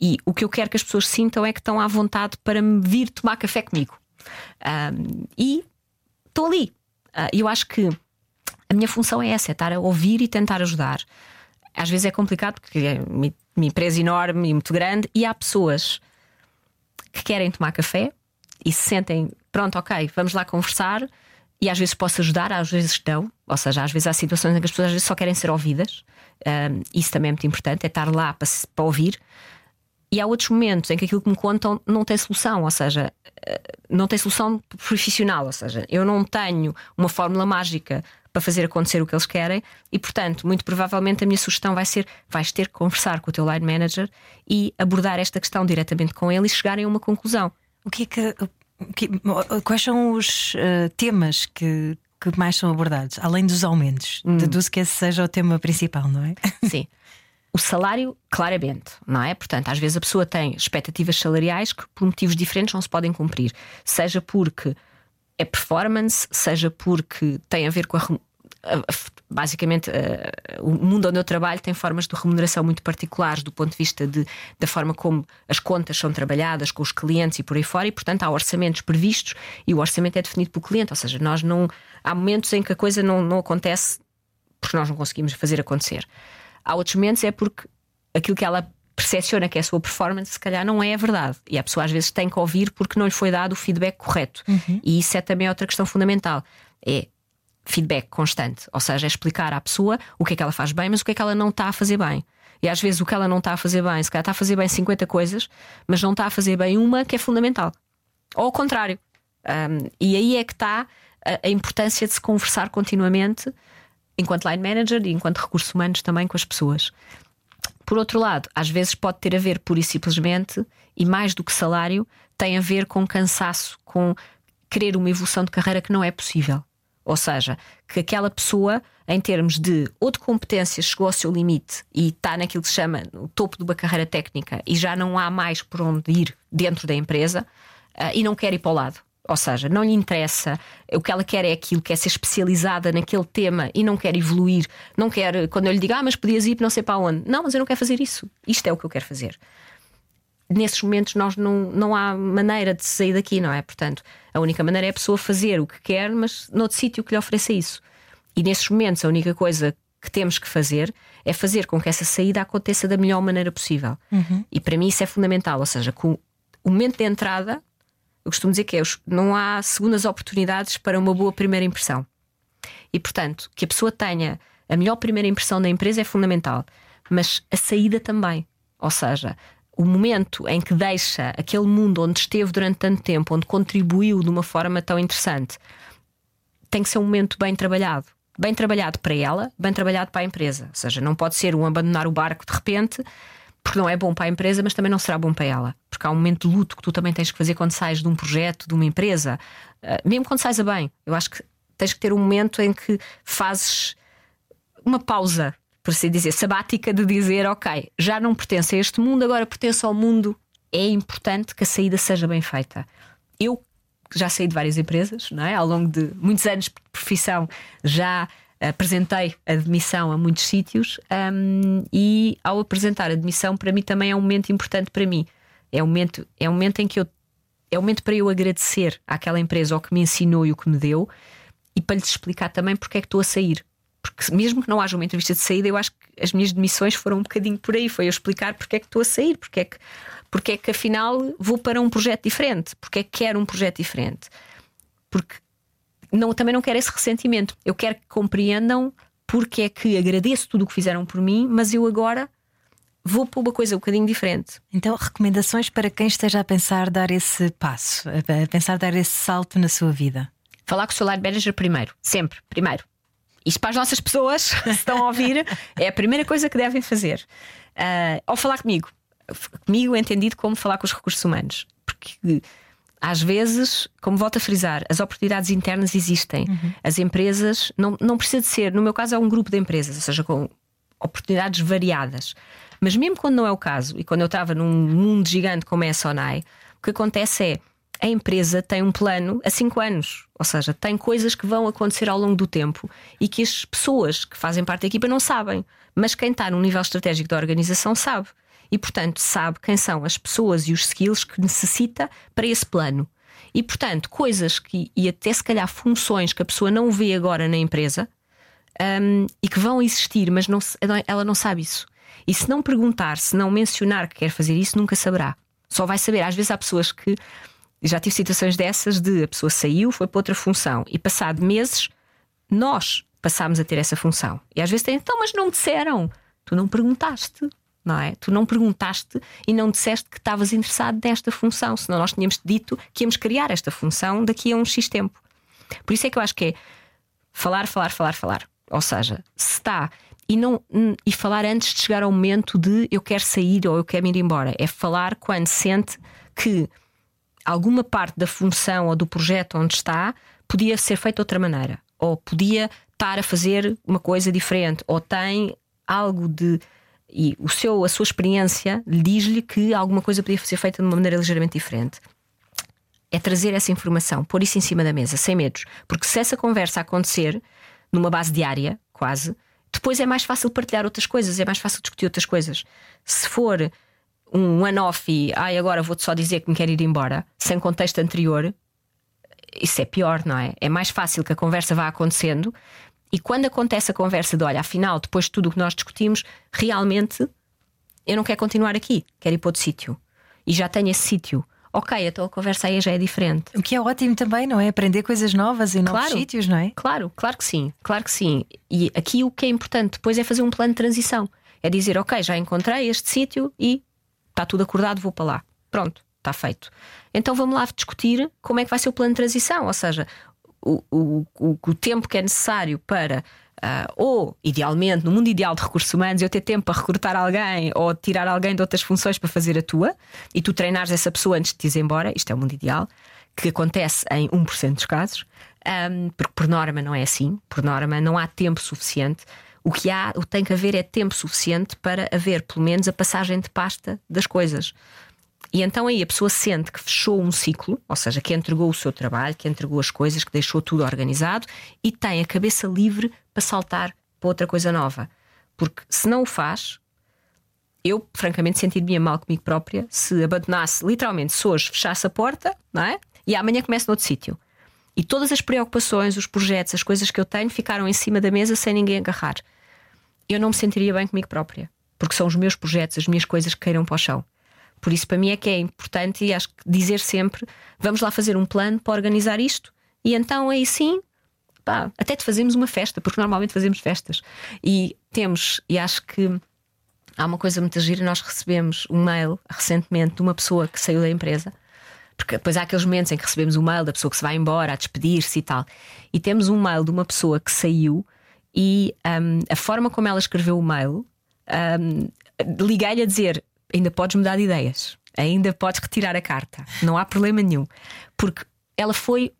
E o que eu quero que as pessoas sintam é que estão à vontade para me vir tomar café comigo. Ahm, e estou ali. Ah, eu acho que a minha função é essa: é estar a ouvir e tentar ajudar. Às vezes é complicado porque é uma empresa enorme e muito grande, e há pessoas que querem tomar café e se sentem, pronto, ok, vamos lá conversar. E às vezes posso ajudar, às vezes não. Ou seja, às vezes há situações em que as pessoas às vezes só querem ser ouvidas. Um, isso também é muito importante, é estar lá para, para ouvir. E há outros momentos em que aquilo que me contam não tem solução, ou seja, eh, não tem solução profissional, ou seja, eu não tenho uma fórmula mágica para fazer acontecer o que eles querem e, portanto, muito provavelmente a minha sugestão vai ser: vais ter que conversar com o teu line manager e abordar esta questão diretamente com ele e chegarem a uma conclusão. O que é que, que- quais são os eh, temas que, que mais são abordados, além dos aumentos? Deduzo que esse seja o tema principal, não é? Sim. (laughs) o salário, claramente, não é? Portanto, às vezes a pessoa tem expectativas salariais que, por motivos diferentes, não se podem cumprir. Seja porque é performance, seja porque tem a ver com a. Basicamente, o mundo onde eu trabalho tem formas de remuneração muito particulares do ponto de vista de, da forma como as contas são trabalhadas com os clientes e por aí fora, e portanto há orçamentos previstos e o orçamento é definido pelo cliente, ou seja, nós não. Há momentos em que a coisa não, não acontece porque nós não conseguimos fazer acontecer. Há outros momentos é porque aquilo que ela percepciona que é a sua performance, se calhar não é a verdade. E a pessoa às vezes tem que ouvir porque não lhe foi dado o feedback correto. Uhum. E isso é também outra questão fundamental. É feedback constante. Ou seja, é explicar à pessoa o que é que ela faz bem, mas o que é que ela não está a fazer bem. E às vezes o que ela não está a fazer bem, se calhar está a fazer bem 50 coisas, mas não está a fazer bem uma que é fundamental. Ou ao contrário. Um, e aí é que está a, a importância de se conversar continuamente enquanto line manager e enquanto recursos humanos também com as pessoas. Por outro lado, às vezes pode ter a ver pura e simplesmente, e mais do que salário, tem a ver com cansaço, com querer uma evolução de carreira que não é possível. Ou seja, que aquela pessoa, em termos de ou de competências, chegou ao seu limite e está naquilo que se chama o topo de uma carreira técnica e já não há mais por onde ir dentro da empresa uh, e não quer ir para o lado. Ou seja, não lhe interessa, o que ela quer é aquilo, quer ser especializada naquele tema e não quer evoluir. Não quer, quando eu lhe digo, ah, mas podias ir não sei para onde. Não, mas eu não quero fazer isso. Isto é o que eu quero fazer. Nesses momentos, nós não, não há maneira de sair daqui, não é? Portanto, a única maneira é a pessoa fazer o que quer, mas noutro sítio que lhe ofereça isso. E nesses momentos, a única coisa que temos que fazer é fazer com que essa saída aconteça da melhor maneira possível. Uhum. E para mim isso é fundamental. Ou seja, com o momento de entrada eu costumo dizer que é, não há segundas oportunidades para uma boa primeira impressão. E, portanto, que a pessoa tenha a melhor primeira impressão da empresa é fundamental, mas a saída também. Ou seja, o momento em que deixa aquele mundo onde esteve durante tanto tempo, onde contribuiu de uma forma tão interessante, tem que ser um momento bem trabalhado. Bem trabalhado para ela, bem trabalhado para a empresa. Ou seja, não pode ser um abandonar o barco de repente porque não é bom para a empresa, mas também não será bom para ela. Porque há um momento de luto que tu também tens que fazer quando sais de um projeto, de uma empresa, uh, mesmo quando sais a bem. Eu acho que tens que ter um momento em que fazes uma pausa, por assim dizer, sabática, de dizer: Ok, já não pertence a este mundo, agora pertence ao mundo. É importante que a saída seja bem feita. Eu já saí de várias empresas, não é? ao longo de muitos anos de profissão, já apresentei admissão a muitos sítios um, e ao apresentar a admissão para mim também é um momento importante para mim. É um momento, é um momento em que eu é um momento para eu agradecer àquela empresa o que me ensinou e o que me deu e para lhes explicar também porque é que estou a sair. Porque mesmo que não haja uma entrevista de saída, eu acho que as minhas demissões foram um bocadinho por aí. Foi eu explicar porque é que estou a sair, porque é que, porque é que afinal vou para um projeto diferente, porque é que quero um projeto diferente. Porque não, também não quero esse ressentimento. Eu quero que compreendam porque é que agradeço tudo o que fizeram por mim, mas eu agora vou para uma coisa um bocadinho diferente. Então, recomendações para quem esteja a pensar dar esse passo, a pensar dar esse salto na sua vida? Falar com o seu line manager primeiro, sempre, primeiro. Isto para as nossas pessoas (laughs) que estão a ouvir é a primeira coisa que devem fazer. Uh, ou falar comigo. Comigo entendido como falar com os recursos humanos. Porque às vezes, como volto a frisar, as oportunidades internas existem. Uhum. As empresas, não, não precisa de ser, no meu caso, é um grupo de empresas, ou seja, com oportunidades variadas. Mas mesmo quando não é o caso, e quando eu estava num mundo gigante como é a Sonai, o que acontece é a empresa tem um plano a 5 anos, ou seja, tem coisas que vão acontecer ao longo do tempo e que as pessoas que fazem parte da equipa não sabem, mas quem está no nível estratégico da organização sabe e, portanto, sabe quem são as pessoas e os skills que necessita para esse plano. E, portanto, coisas que, e até se calhar funções que a pessoa não vê agora na empresa um, e que vão existir, mas não, ela não sabe isso. E se não perguntar, se não mencionar que quer fazer isso, nunca saberá. Só vai saber. Às vezes há pessoas que. Já tive situações dessas de a pessoa saiu, foi para outra função e passado meses nós passámos a ter essa função. E às vezes tem, então, mas não me disseram. Tu não perguntaste não é? Tu não perguntaste e não disseste que estavas interessado nesta função, senão nós tínhamos dito que íamos criar esta função daqui a um X tempo. Por isso é que eu acho que é falar, falar, falar, falar. Ou seja, se está e, não, e falar antes de chegar ao momento de eu quero sair ou eu quero ir embora. É falar quando sente que alguma parte da função ou do projeto onde está podia ser feita de outra maneira, ou podia estar a fazer uma coisa diferente, ou tem algo de E o seu, a sua experiência diz-lhe que alguma coisa podia ser feita de uma maneira ligeiramente diferente. É trazer essa informação, pôr isso em cima da mesa, sem medos. Porque se essa conversa acontecer numa base diária, quase, depois é mais fácil partilhar outras coisas, é mais fácil discutir outras coisas. Se for um one-off e ai, agora vou-te só dizer que me quero ir embora, sem contexto anterior, isso é pior, não é? É mais fácil que a conversa vá acontecendo e quando acontece a conversa de olha, afinal, depois de tudo o que nós discutimos, realmente eu não quero continuar aqui, quero ir para outro sítio. E já tenho esse sítio. Ok, a conversa aí já é diferente. O que é ótimo também, não é? Aprender coisas novas em novos Claro. sítios, não é? Claro, claro que sim, claro que sim. E aqui o que é importante depois é fazer um plano de transição. É dizer, ok, já encontrei este sítio e está tudo acordado, vou para lá. Pronto, está feito. Então vamos lá discutir como é que vai ser o plano de transição, ou seja, o, o, o, tempo que é necessário para. ah, ou, idealmente, no mundo ideal de recursos humanos, eu ter tempo para recrutar alguém ou tirar alguém de outras funções para fazer a tua e tu treinares essa pessoa antes de te ir embora, isto é o mundo ideal, que acontece em 1% dos casos, Ahm, porque por norma não é assim, por norma não há tempo suficiente. O que há, o que tem que haver é tempo suficiente para haver pelo menos a passagem de pasta das coisas. E então aí a pessoa sente que fechou um ciclo, ou seja, que entregou o seu trabalho, que entregou as coisas, que deixou tudo organizado e tem a cabeça livre para saltar para outra coisa nova. Porque se não o faz, eu francamente sentiria mal comigo própria se abandonasse, literalmente, se hoje fechasse a porta, não é? E amanhã começa noutro sítio. E todas as preocupações, os projetos, as coisas que eu tenho ficaram em cima da mesa sem ninguém agarrar. Eu não me sentiria bem comigo própria, porque são os meus projetos, as minhas coisas que caíram para o chão. Por isso, para mim, é que é importante e acho que dizer sempre: vamos lá fazer um plano para organizar isto. E então aí sim, pá, até te fazemos uma festa, porque normalmente fazemos festas. E temos, e acho que há uma coisa muito gira: nós recebemos um mail recentemente de uma pessoa que saiu da empresa. Porque depois há aqueles momentos em que recebemos um mail da pessoa que se vai embora, a despedir-se e tal. E temos um mail de uma pessoa que saiu e hum, a forma como ela escreveu o mail, hum, liguei-lhe a dizer: ainda podes mudar de ideias, ainda podes retirar a carta, não há problema nenhum. Porque ela foi,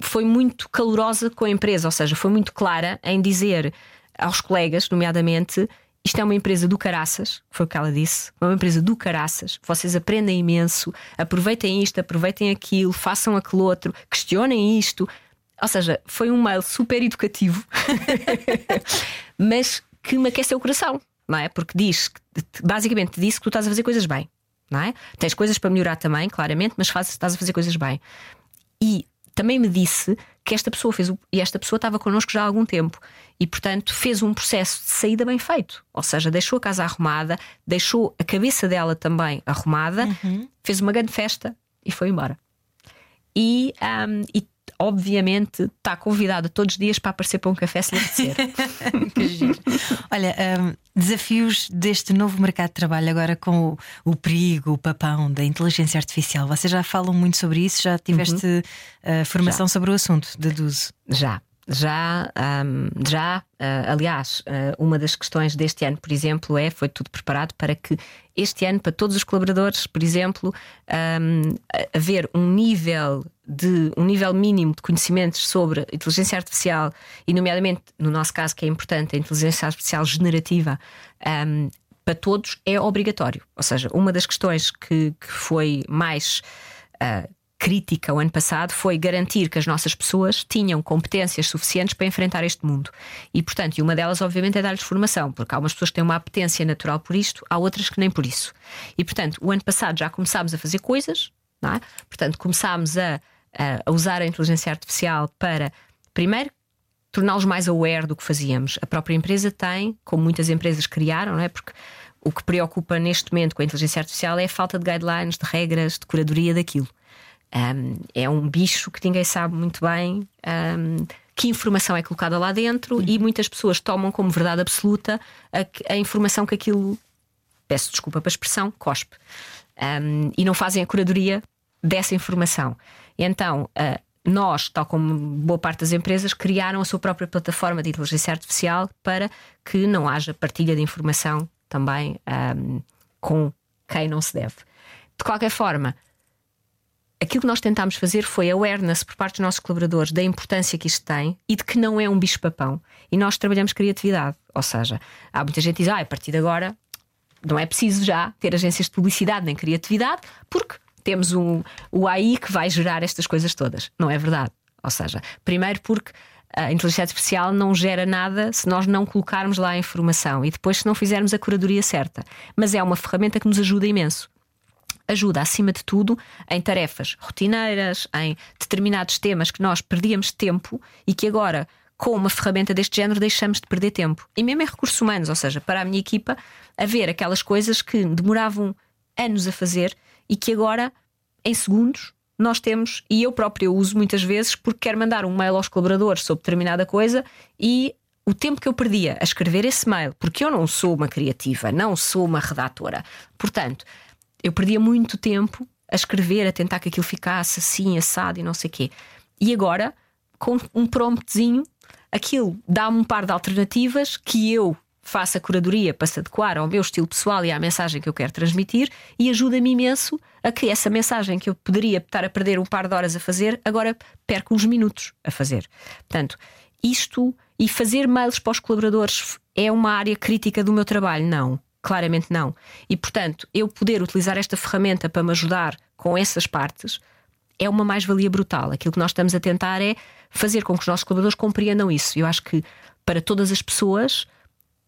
foi muito calorosa com a empresa, ou seja, foi muito clara em dizer aos colegas, nomeadamente. Isto é uma empresa do caraças, foi o que ela disse. É uma empresa do caraças. Vocês aprendem imenso, aproveitem isto, aproveitem aquilo, façam aquele outro, questionem isto. Ou seja, foi um mail super educativo, (laughs) mas que me aqueceu o coração, não é? Porque diz, que- basicamente disse que tu estás a fazer coisas bem, não é? Tens coisas para melhorar também, claramente, mas fazes, estás a fazer coisas bem. E também me disse que esta pessoa fez o, e esta pessoa estava connosco já há algum tempo e, portanto, fez um processo de saída bem feito. Ou seja, deixou a casa arrumada, deixou a cabeça dela também arrumada, fez uma grande festa e foi embora. E, ahm, e obviamente está convidada todos os dias para aparecer para um café se lhe apetecer. (laughs) Que giro. Olha, hum, desafios deste novo mercado de trabalho agora com o, o perigo, o papão da inteligência artificial. Vocês já falam muito sobre isso? Já tiveste uh, formação sobre o assunto, deduzo. Já, já, ahm, já. ah, aliás, ah, uma das questões deste ano, por exemplo, é foi tudo preparado para que este ano, para todos os colaboradores, por exemplo, a- haver um nível de um nível mínimo de conhecimentos sobre inteligência artificial e, nomeadamente, no nosso caso, que é importante, a inteligência artificial generativa. ahm, para todos é obrigatório. Ou seja, uma das questões que, que foi mais ah, crítica o ano passado foi garantir que as nossas pessoas tinham competências suficientes para enfrentar este mundo. E, portanto, e uma delas, obviamente, é dar-lhes formação, porque há umas pessoas que têm uma apetência natural por isto, há outras que nem por isso. E, portanto, o ano passado já começámos a fazer coisas, não é? Portanto, começámos a, a- usar a inteligência artificial para, primeiro, torná-los mais aware do que fazíamos. A própria empresa tem, como muitas empresas criaram, não é? Porque o que preocupa neste momento com a inteligência artificial é a falta de guidelines, de regras, de curadoria daquilo. Um, é um bicho que ninguém sabe muito bem um, que informação é colocada lá dentro e muitas pessoas tomam como verdade absoluta a, a informação que aquilo, peço desculpa para a expressão, cospe. Um, e não fazem a curadoria dessa informação. Então, ah, nós, tal como boa parte das empresas, criaram a sua própria plataforma de inteligência artificial para que não haja partilha de informação também ahm, com quem não se deve. De qualquer forma, aquilo que nós tentámos fazer foi awareness por parte dos nossos colaboradores da importância que isto tem e de que não é um bicho-papão. E nós trabalhamos criatividade. Ou seja, há muita gente que diz, ah, a partir de agora não é preciso já ter agências de publicidade nem criatividade, porque temos um, o AI que vai gerar estas coisas todas. Não é verdade. Ou seja, primeiro porque a inteligência artificial não gera nada se nós não colocarmos lá a informação e depois se não fizermos a curadoria certa. Mas é uma ferramenta que nos ajuda imenso. Ajuda, acima de tudo, em tarefas rotineiras, em determinados temas que nós perdíamos tempo e que agora, com uma ferramenta deste género, deixamos de perder tempo. E mesmo em recursos humanos, ou seja, para a minha equipa, haver aquelas coisas que demoravam anos a fazer e que agora, em segundos, nós temos, e eu próprio uso muitas vezes, porque quero mandar um mail aos colaboradores sobre determinada coisa e o tempo que eu perdia a escrever esse mail, porque eu não sou uma criativa, não sou uma redatora. Portanto, eu perdia muito tempo a escrever, a tentar que aquilo ficasse assim, assado e não sei o quê. E agora, com um promptzinho, aquilo dá-me um par de alternativas que eu faço a curadoria para se adequar ao meu estilo pessoal e à mensagem que eu quero transmitir e ajuda-me imenso a que essa mensagem que eu poderia estar a perder um par de horas a fazer, agora perco uns minutos a fazer. Portanto, isto e fazer mails para os colaboradores é uma área crítica do meu trabalho? Não, claramente não. E portanto, eu poder utilizar esta ferramenta para me ajudar com essas partes é uma mais-valia brutal. Aquilo que nós estamos a tentar é fazer com que os nossos colaboradores compreendam isso. Eu acho que para todas as pessoas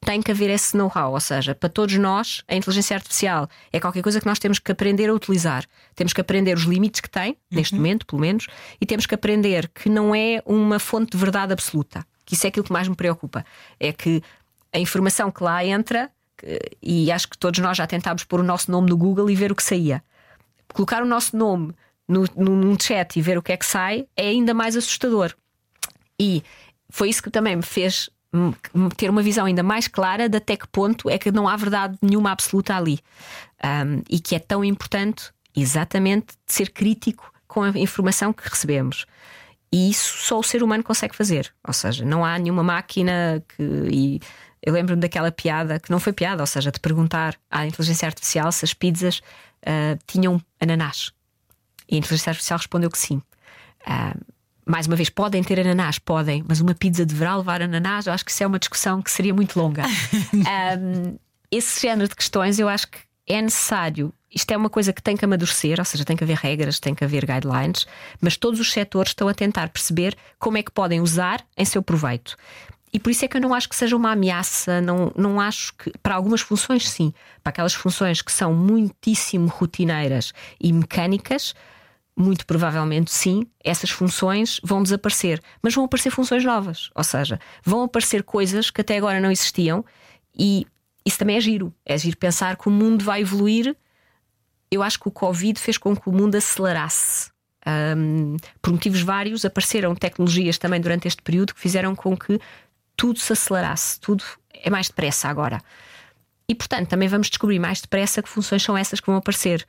tem que haver esse know-how, ou seja, para todos nós, a inteligência artificial é qualquer coisa que nós temos que aprender a utilizar. Temos que aprender os limites que tem, neste uhum. momento, pelo menos, e temos que aprender que não é uma fonte de verdade absoluta. Que isso é aquilo que mais me preocupa. É que a informação que lá entra, e acho que todos nós já tentámos pôr o nosso nome no Google e ver o que saía. Colocar o nosso nome no, num chat e ver o que é que sai é ainda mais assustador. E foi isso que também me fez ter uma visão ainda mais clara de até que ponto é que não há verdade nenhuma absoluta ali. Um, e que é tão importante, exatamente, ser crítico com a informação que recebemos. E isso só o ser humano consegue fazer. Ou seja, não há nenhuma máquina que. E eu lembro-me daquela piada, que não foi piada, ou seja, de perguntar à inteligência artificial se as pizzas uh, tinham ananás. E a inteligência artificial respondeu que sim. Uh, mais uma vez, podem ter ananás, podem, mas uma pizza deverá levar ananás? Eu acho que isso é uma discussão que seria muito longa. um, (laughs) esse género de questões eu acho que é necessário. Isto é uma coisa que tem que amadurecer, ou seja, tem que haver regras, tem que haver guidelines, mas todos os setores estão a tentar perceber como é que podem usar em seu proveito. E por isso é que eu não acho que seja uma ameaça, não, não acho que. Para algumas funções, sim. Para aquelas funções que são muitíssimo rotineiras e mecânicas, muito provavelmente sim, essas funções vão desaparecer, mas vão aparecer funções novas, ou seja, vão aparecer coisas que até agora não existiam e isso também é giro. É giro pensar que o mundo vai evoluir. Eu acho que o Covid fez com que o mundo acelerasse. Um, por motivos vários, apareceram tecnologias também durante este período que fizeram com que tudo se acelerasse, tudo é mais depressa agora. E portanto, também vamos descobrir mais depressa que funções são essas que vão aparecer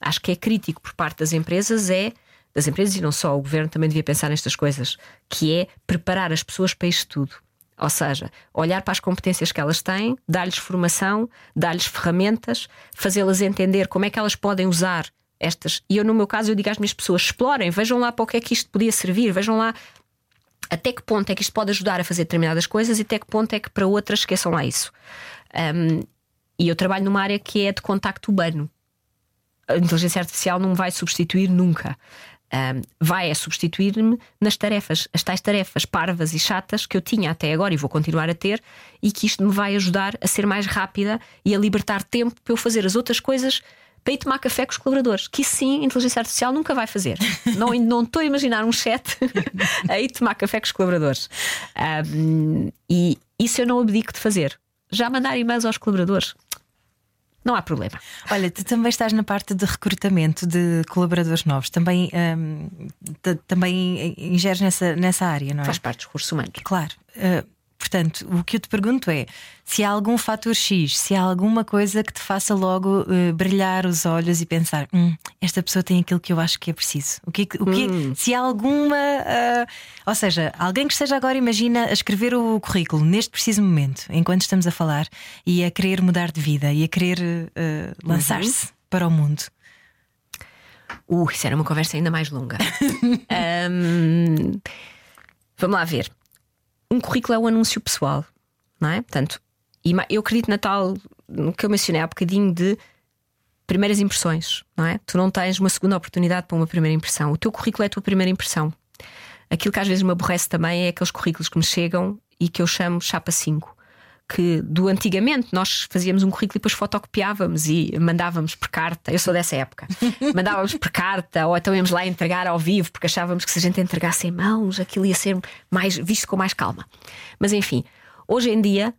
acho que é crítico por parte das empresas é das empresas e não só, o governo também devia pensar nestas coisas, que é preparar as pessoas para isto tudo. Ou seja, olhar para as competências que elas têm, dar-lhes formação, dar-lhes ferramentas, fazê-las entender como é que elas podem usar estas. E eu, no meu caso, eu digo às minhas pessoas: explorem, vejam lá para o que é que isto podia servir, vejam lá até que ponto é que isto pode ajudar a fazer determinadas coisas e até que ponto é que para outras esqueçam lá isso. Um, e eu trabalho numa área que é de contacto humano a inteligência artificial não vai substituir nunca. Um, vai é substituir-me nas tarefas, as tais tarefas parvas e chatas que eu tinha até agora e vou continuar a ter, e que isto me vai ajudar a ser mais rápida e a libertar tempo para eu fazer as outras coisas para ir tomar café com os colaboradores. Que sim, a inteligência artificial nunca vai fazer. não, não estou a imaginar um chat (laughs) a ir tomar café com os colaboradores. Um, e isso eu não abdico de fazer. Já mandar e-mails aos colaboradores não há problema. Olha, tu também estás na parte de recrutamento de colaboradores novos, também, um, também ingeres nessa, nessa área, não é? Faz parte dos recursos humanos. Claro. Uh, Portanto, o que eu te pergunto é se há algum fator X, se há alguma coisa que te faça logo uh, brilhar os olhos e pensar: hum, esta pessoa tem aquilo que eu acho que é preciso. O que, o que hum. se há alguma. Uh, ou seja, alguém que esteja agora, imagina, a escrever o currículo neste preciso momento, enquanto estamos a falar, e a querer mudar de vida e a querer uh, lançar-se uhum. para o mundo. Uh, isso era uma conversa ainda mais longa. (laughs) um, vamos lá ver um currículo é um anúncio pessoal, não é? Portanto, eu acredito na tal que eu mencionei há bocadinho de primeiras impressões, não é? Tu não tens uma segunda oportunidade para uma primeira impressão. O teu currículo é a tua primeira impressão. Aquilo que às vezes me aborrece também é aqueles currículos que me chegam e que eu chamo chapa 5 que do antigamente nós fazíamos um currículo e depois fotocopiávamos e mandávamos por carta. Eu sou dessa época. (laughs) Mandávamos por carta ou então íamos lá entregar ao vivo porque achávamos que se a gente entregasse em mãos aquilo ia ser mais visto com mais calma. Mas enfim, hoje em dia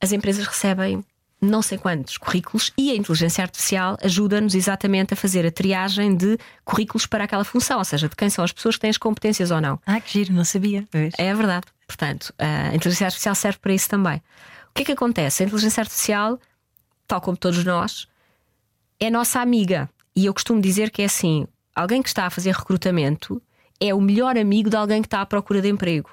as empresas recebem não sei quantos currículos e a inteligência artificial ajuda-nos exatamente a fazer a triagem de currículos para aquela função, ou seja, de quem são as pessoas que têm as competências ou não. Ah, que giro, não sabia. Pois. É verdade. Portanto, a inteligência artificial serve para isso também. O que é que acontece? A inteligência artificial, tal como todos nós, é nossa amiga. E eu costumo dizer que é assim: alguém que está a fazer recrutamento é o melhor amigo de alguém que está à procura de emprego.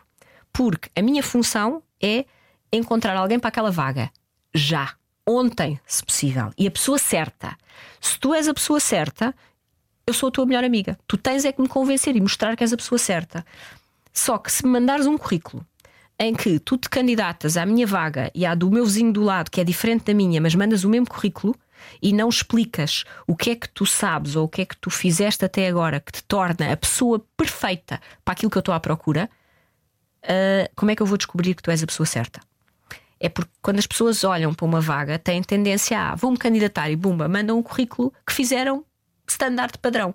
Porque a minha função é encontrar alguém para aquela vaga. Já ontem, se possível, e a pessoa certa. Se tu és a pessoa certa, eu sou a tua melhor amiga. Tu tens é que me convencer e mostrar que és a pessoa certa. Só que se me mandares um currículo em que tu te candidatas à minha vaga e à do meu vizinho do lado, que é diferente da minha, mas mandas o mesmo currículo e não explicas o que é que tu sabes ou o que é que tu fizeste até agora que te torna a pessoa perfeita para aquilo que eu estou à procura, uh, como é que eu vou descobrir que tu és a pessoa certa? É porque quando as pessoas olham para uma vaga, têm tendência a vou-me candidatar e bumba, mandam um currículo que fizeram standard padrão.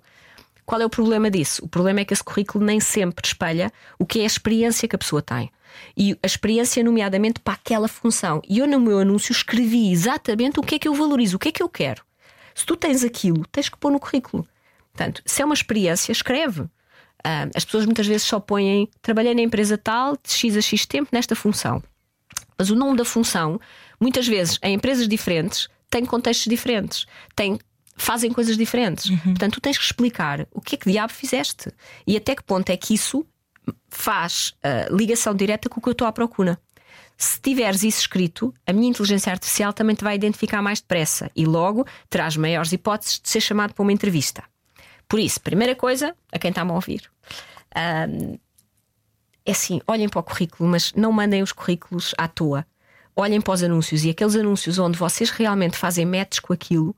Qual é o problema disso? O problema é que esse currículo nem sempre espelha o que é a experiência que a pessoa tem. E a experiência, nomeadamente, para aquela função. E eu, no meu anúncio, escrevi exatamente o que é que eu valorizo, o que é que eu quero. Se tu tens aquilo, tens que pôr no currículo. Portanto, se é uma experiência, escreve. Uh, as pessoas muitas vezes só põem trabalhei na empresa tal, de X a X tempo, nesta função. Mas o nome da função, muitas vezes, em empresas diferentes, tem contextos diferentes, tem, fazem coisas diferentes. Uhum. Portanto, tu tens que explicar o que é que diabo fizeste e até que ponto é que isso faz uh, ligação direta com o que eu estou à procura. Se tiveres isso escrito, a minha inteligência artificial também te vai identificar mais depressa e logo terás maiores hipóteses de ser chamado para uma entrevista. Por isso, primeira coisa, a quem está-me a ouvir, uh, é assim: olhem para o currículo, mas não mandem os currículos à toa. Olhem para os anúncios e aqueles anúncios onde vocês realmente fazem matches com aquilo,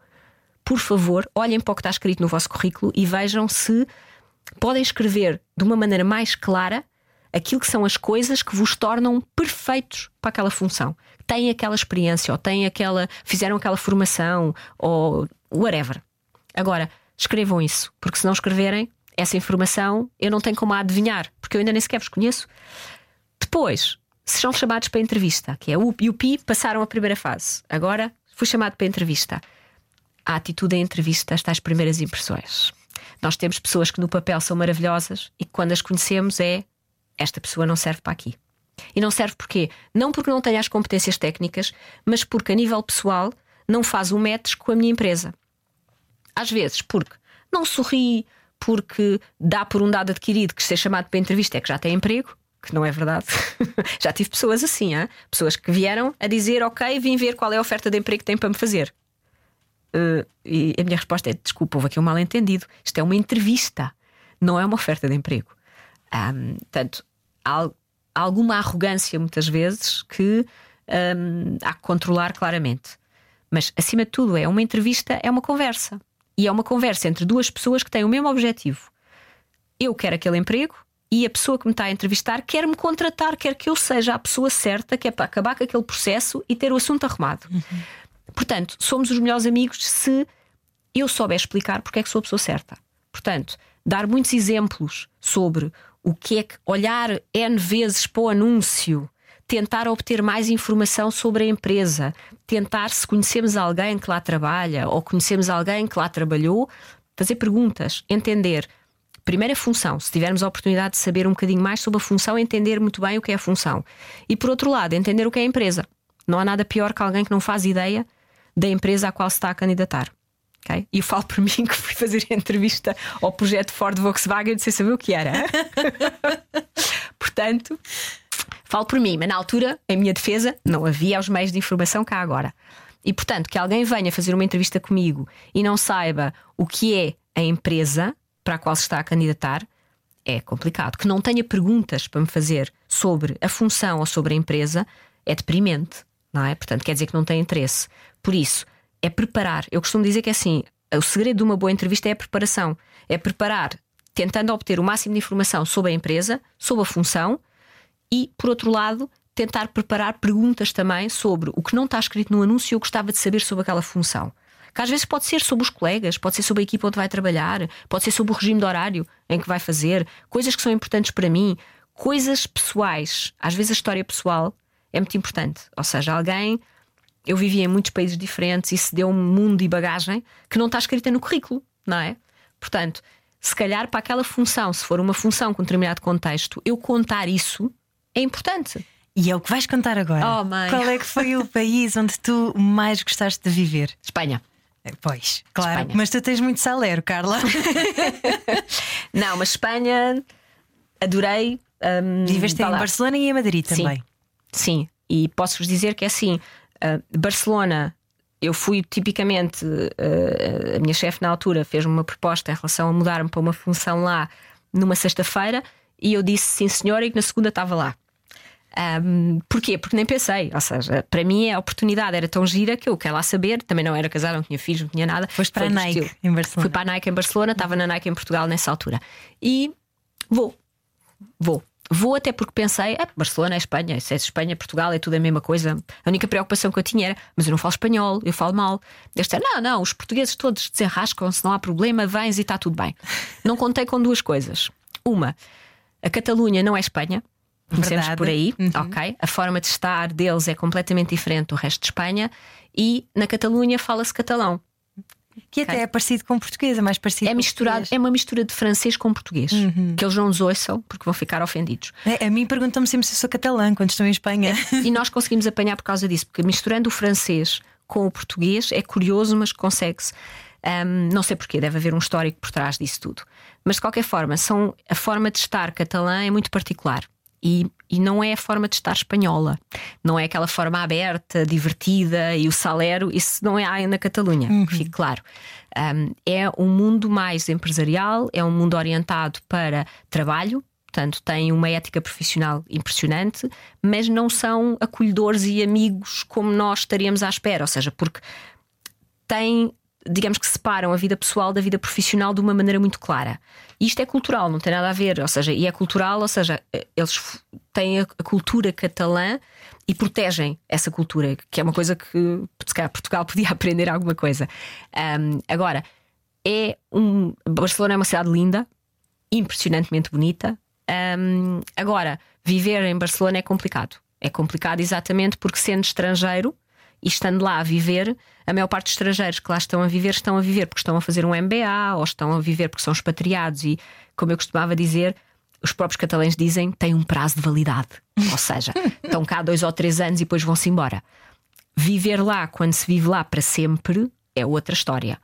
por favor, olhem para o que está escrito no vosso currículo e vejam se podem escrever de uma maneira mais clara aquilo que são as coisas que vos tornam perfeitos para aquela função. Têm aquela experiência, ou têm aquela. fizeram aquela formação, ou whatever. Agora, escrevam isso, porque se não escreverem, essa informação eu não tenho como a adivinhar, porque eu ainda nem sequer vos conheço. Depois, sejam chamados para entrevista, que é o e o PI passaram a primeira fase. Agora fui chamado para entrevista. A atitude em entrevista, estas primeiras impressões. Nós temos pessoas que no papel são maravilhosas e que quando as conhecemos é esta pessoa não serve para aqui. E não serve porquê? Não porque não tenha as competências técnicas, mas porque a nível pessoal não faz o match com a minha empresa. Às vezes porque não sorri, porque dá por um dado adquirido que ser chamado para entrevista é que já tem emprego, que não é verdade. (laughs) já tive pessoas assim, hein? pessoas que vieram a dizer: Ok, vim ver qual é a oferta de emprego que tem para me fazer. Uh, e a minha resposta é: Desculpa, houve aqui um mal entendido. Isto é uma entrevista, não é uma oferta de emprego. Um, portanto, há alguma arrogância muitas vezes que um, há que controlar claramente. Mas, acima de tudo, é uma entrevista, é uma conversa. E é uma conversa entre duas pessoas que têm o mesmo objetivo. Eu quero aquele emprego e a pessoa que me está a entrevistar quer me contratar, quer que eu seja a pessoa certa, que é para acabar com aquele processo e ter o assunto arrumado. Uhum. Portanto, somos os melhores amigos se eu souber explicar porque é que sou a pessoa certa. Portanto, dar muitos exemplos sobre o que é que olhar N vezes para o anúncio tentar obter mais informação sobre a empresa, tentar, se conhecemos alguém que lá trabalha ou conhecemos alguém que lá trabalhou, fazer perguntas, entender. Primeira função, se tivermos a oportunidade de saber um bocadinho mais sobre a função, entender muito bem o que é a função. E por outro lado, entender o que é a empresa. Não há nada pior que alguém que não faz ideia da empresa à qual se está a candidatar. Okay? E eu falo por (laughs) mim que fui fazer a entrevista ao projeto Ford Volkswagen sem saber o que era. (laughs) Portanto, Falo por mim, mas na altura, em minha defesa, não havia os meios de informação cá agora. E portanto, que alguém venha fazer uma entrevista comigo e não saiba o que é a empresa para a qual se está a candidatar, é complicado. Que não tenha perguntas para me fazer sobre a função ou sobre a empresa, é deprimente. não é? Portanto, quer dizer que não tem interesse. Por isso, é preparar. Eu costumo dizer que é assim: o segredo de uma boa entrevista é a preparação. É preparar, tentando obter o máximo de informação sobre a empresa, sobre a função e, por outro lado, tentar preparar perguntas também sobre o que não está escrito no anúncio e eu gostava de saber sobre aquela função. Que às vezes pode ser sobre os colegas, pode ser sobre a equipa onde vai trabalhar, pode ser sobre o regime de horário em que vai fazer, coisas que são importantes para mim, coisas pessoais. Às vezes a história pessoal é muito importante. Ou seja, alguém. Eu vivi em muitos países diferentes e se deu um mundo e bagagem que não está escrita no currículo, não é? Portanto, se calhar para aquela função, se for uma função com determinado contexto, eu contar isso é importante. E é o que vais contar agora. Oh, mãe. Qual é que foi o (laughs) país onde tu mais gostaste de viver? Espanha. Pois, claro. Espanha. Mas tu tens muito salero, Carla. (laughs) (laughs) Não, mas Espanha adorei. hum, Viveste em. Barcelona e em Madrid Sim. também. Sim, e posso-vos dizer que é assim: uh, Barcelona, eu fui tipicamente, uh, a minha chefe na altura fez-me uma proposta em relação a mudar-me para uma função lá numa sexta-feira e eu disse sim, senhora, e que na segunda estava lá. Um, porquê? Porque nem pensei. Ou seja, para mim a oportunidade era tão gira que eu quero lá saber. Também não era casada, não tinha filhos, não tinha nada. Foste para Foi a Nike, estilo. em Barcelona. Fui para a Nike em Barcelona, estava na Nike em Portugal nessa altura. E vou, vou. Vou até porque pensei, ah, Barcelona é Espanha, se é Espanha, Portugal, é tudo a mesma coisa. A única preocupação que eu tinha era, mas eu não falo espanhol, eu falo mal. Eles disseram, não, não, os portugueses todos desenrascam-se, não há problema, vens e está tudo bem. Não contei com duas coisas. Uma, a Catalunha não é Espanha. Comecemos Verdade. por aí, Uhum. ok? A forma de estar deles é completamente diferente do resto de Espanha e na Catalunha fala-se catalão. Que até é parecido com português, é mais parecido É com misturado, português. é uma mistura de francês com português. Que eles não nos ouçam porque vão ficar ofendidos. É, a mim perguntam-me sempre se eu sou catalã quando estou em Espanha. (laughs) E nós conseguimos apanhar por causa disso, porque misturando o francês com o português é curioso, mas consegue-se. Ahm, não sei porquê, deve haver um histórico por trás disso tudo. Mas de qualquer forma, são, a forma de estar catalã é muito particular. E, e não é a forma de estar espanhola. Não é aquela forma aberta, divertida e o salero, isso não é há na Catalunha, que fique claro. Ahm, é um mundo mais empresarial, é um mundo orientado para trabalho, Portanto, têm uma ética profissional impressionante, mas não são acolhedores e amigos como nós estaríamos à espera. Ou seja, porque têm, digamos que separam a vida pessoal da vida profissional de uma maneira muito clara. E isto é cultural, não tem nada a ver. Ou seja, e é cultural, ou seja, eles f- têm a, cultura catalã e protegem essa cultura, que é uma coisa que se calhar Portugal (laughs) podia aprender alguma coisa. Ahm, agora, é um. Barcelona é uma cidade linda, impressionantemente bonita. Ahm, agora, viver em Barcelona é complicado. É complicado exatamente porque, sendo estrangeiro e estando lá a viver, a maior parte dos estrangeiros que lá estão a viver estão a viver porque estão a fazer um MBA ou estão a viver porque são expatriados e, como eu costumava dizer, os próprios catalães dizem têm um prazo de validade. (laughs) Ou seja, estão cá dois ou três anos e depois vão-se embora. Viver lá, quando se vive lá para sempre, é outra história.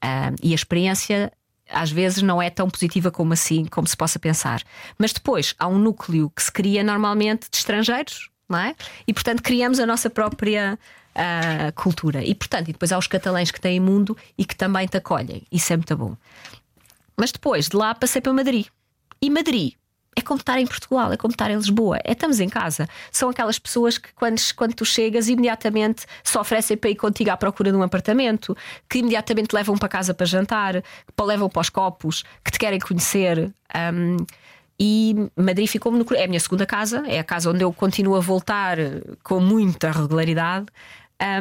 Ah, e a experiência às vezes não é tão positiva como assim, como se possa pensar. Mas depois há um núcleo que se cria normalmente de estrangeiros, não é? E portanto criamos a nossa própria ah, cultura. E portanto, e depois há os catalães que têm mundo e que também te acolhem. Isso é muito bom. Mas depois de lá passei para Madrid. E Madrid é como estar em Portugal, é como estar em Lisboa, é estamos em casa. São aquelas pessoas que, quando, quando tu chegas, imediatamente se oferecem para ir contigo à procura de um apartamento, que imediatamente levam para casa para jantar, que levam para os copos, que te querem conhecer. Um, e Madrid ficou-me no. É a minha segunda casa, é a casa onde eu continuo a voltar com muita regularidade,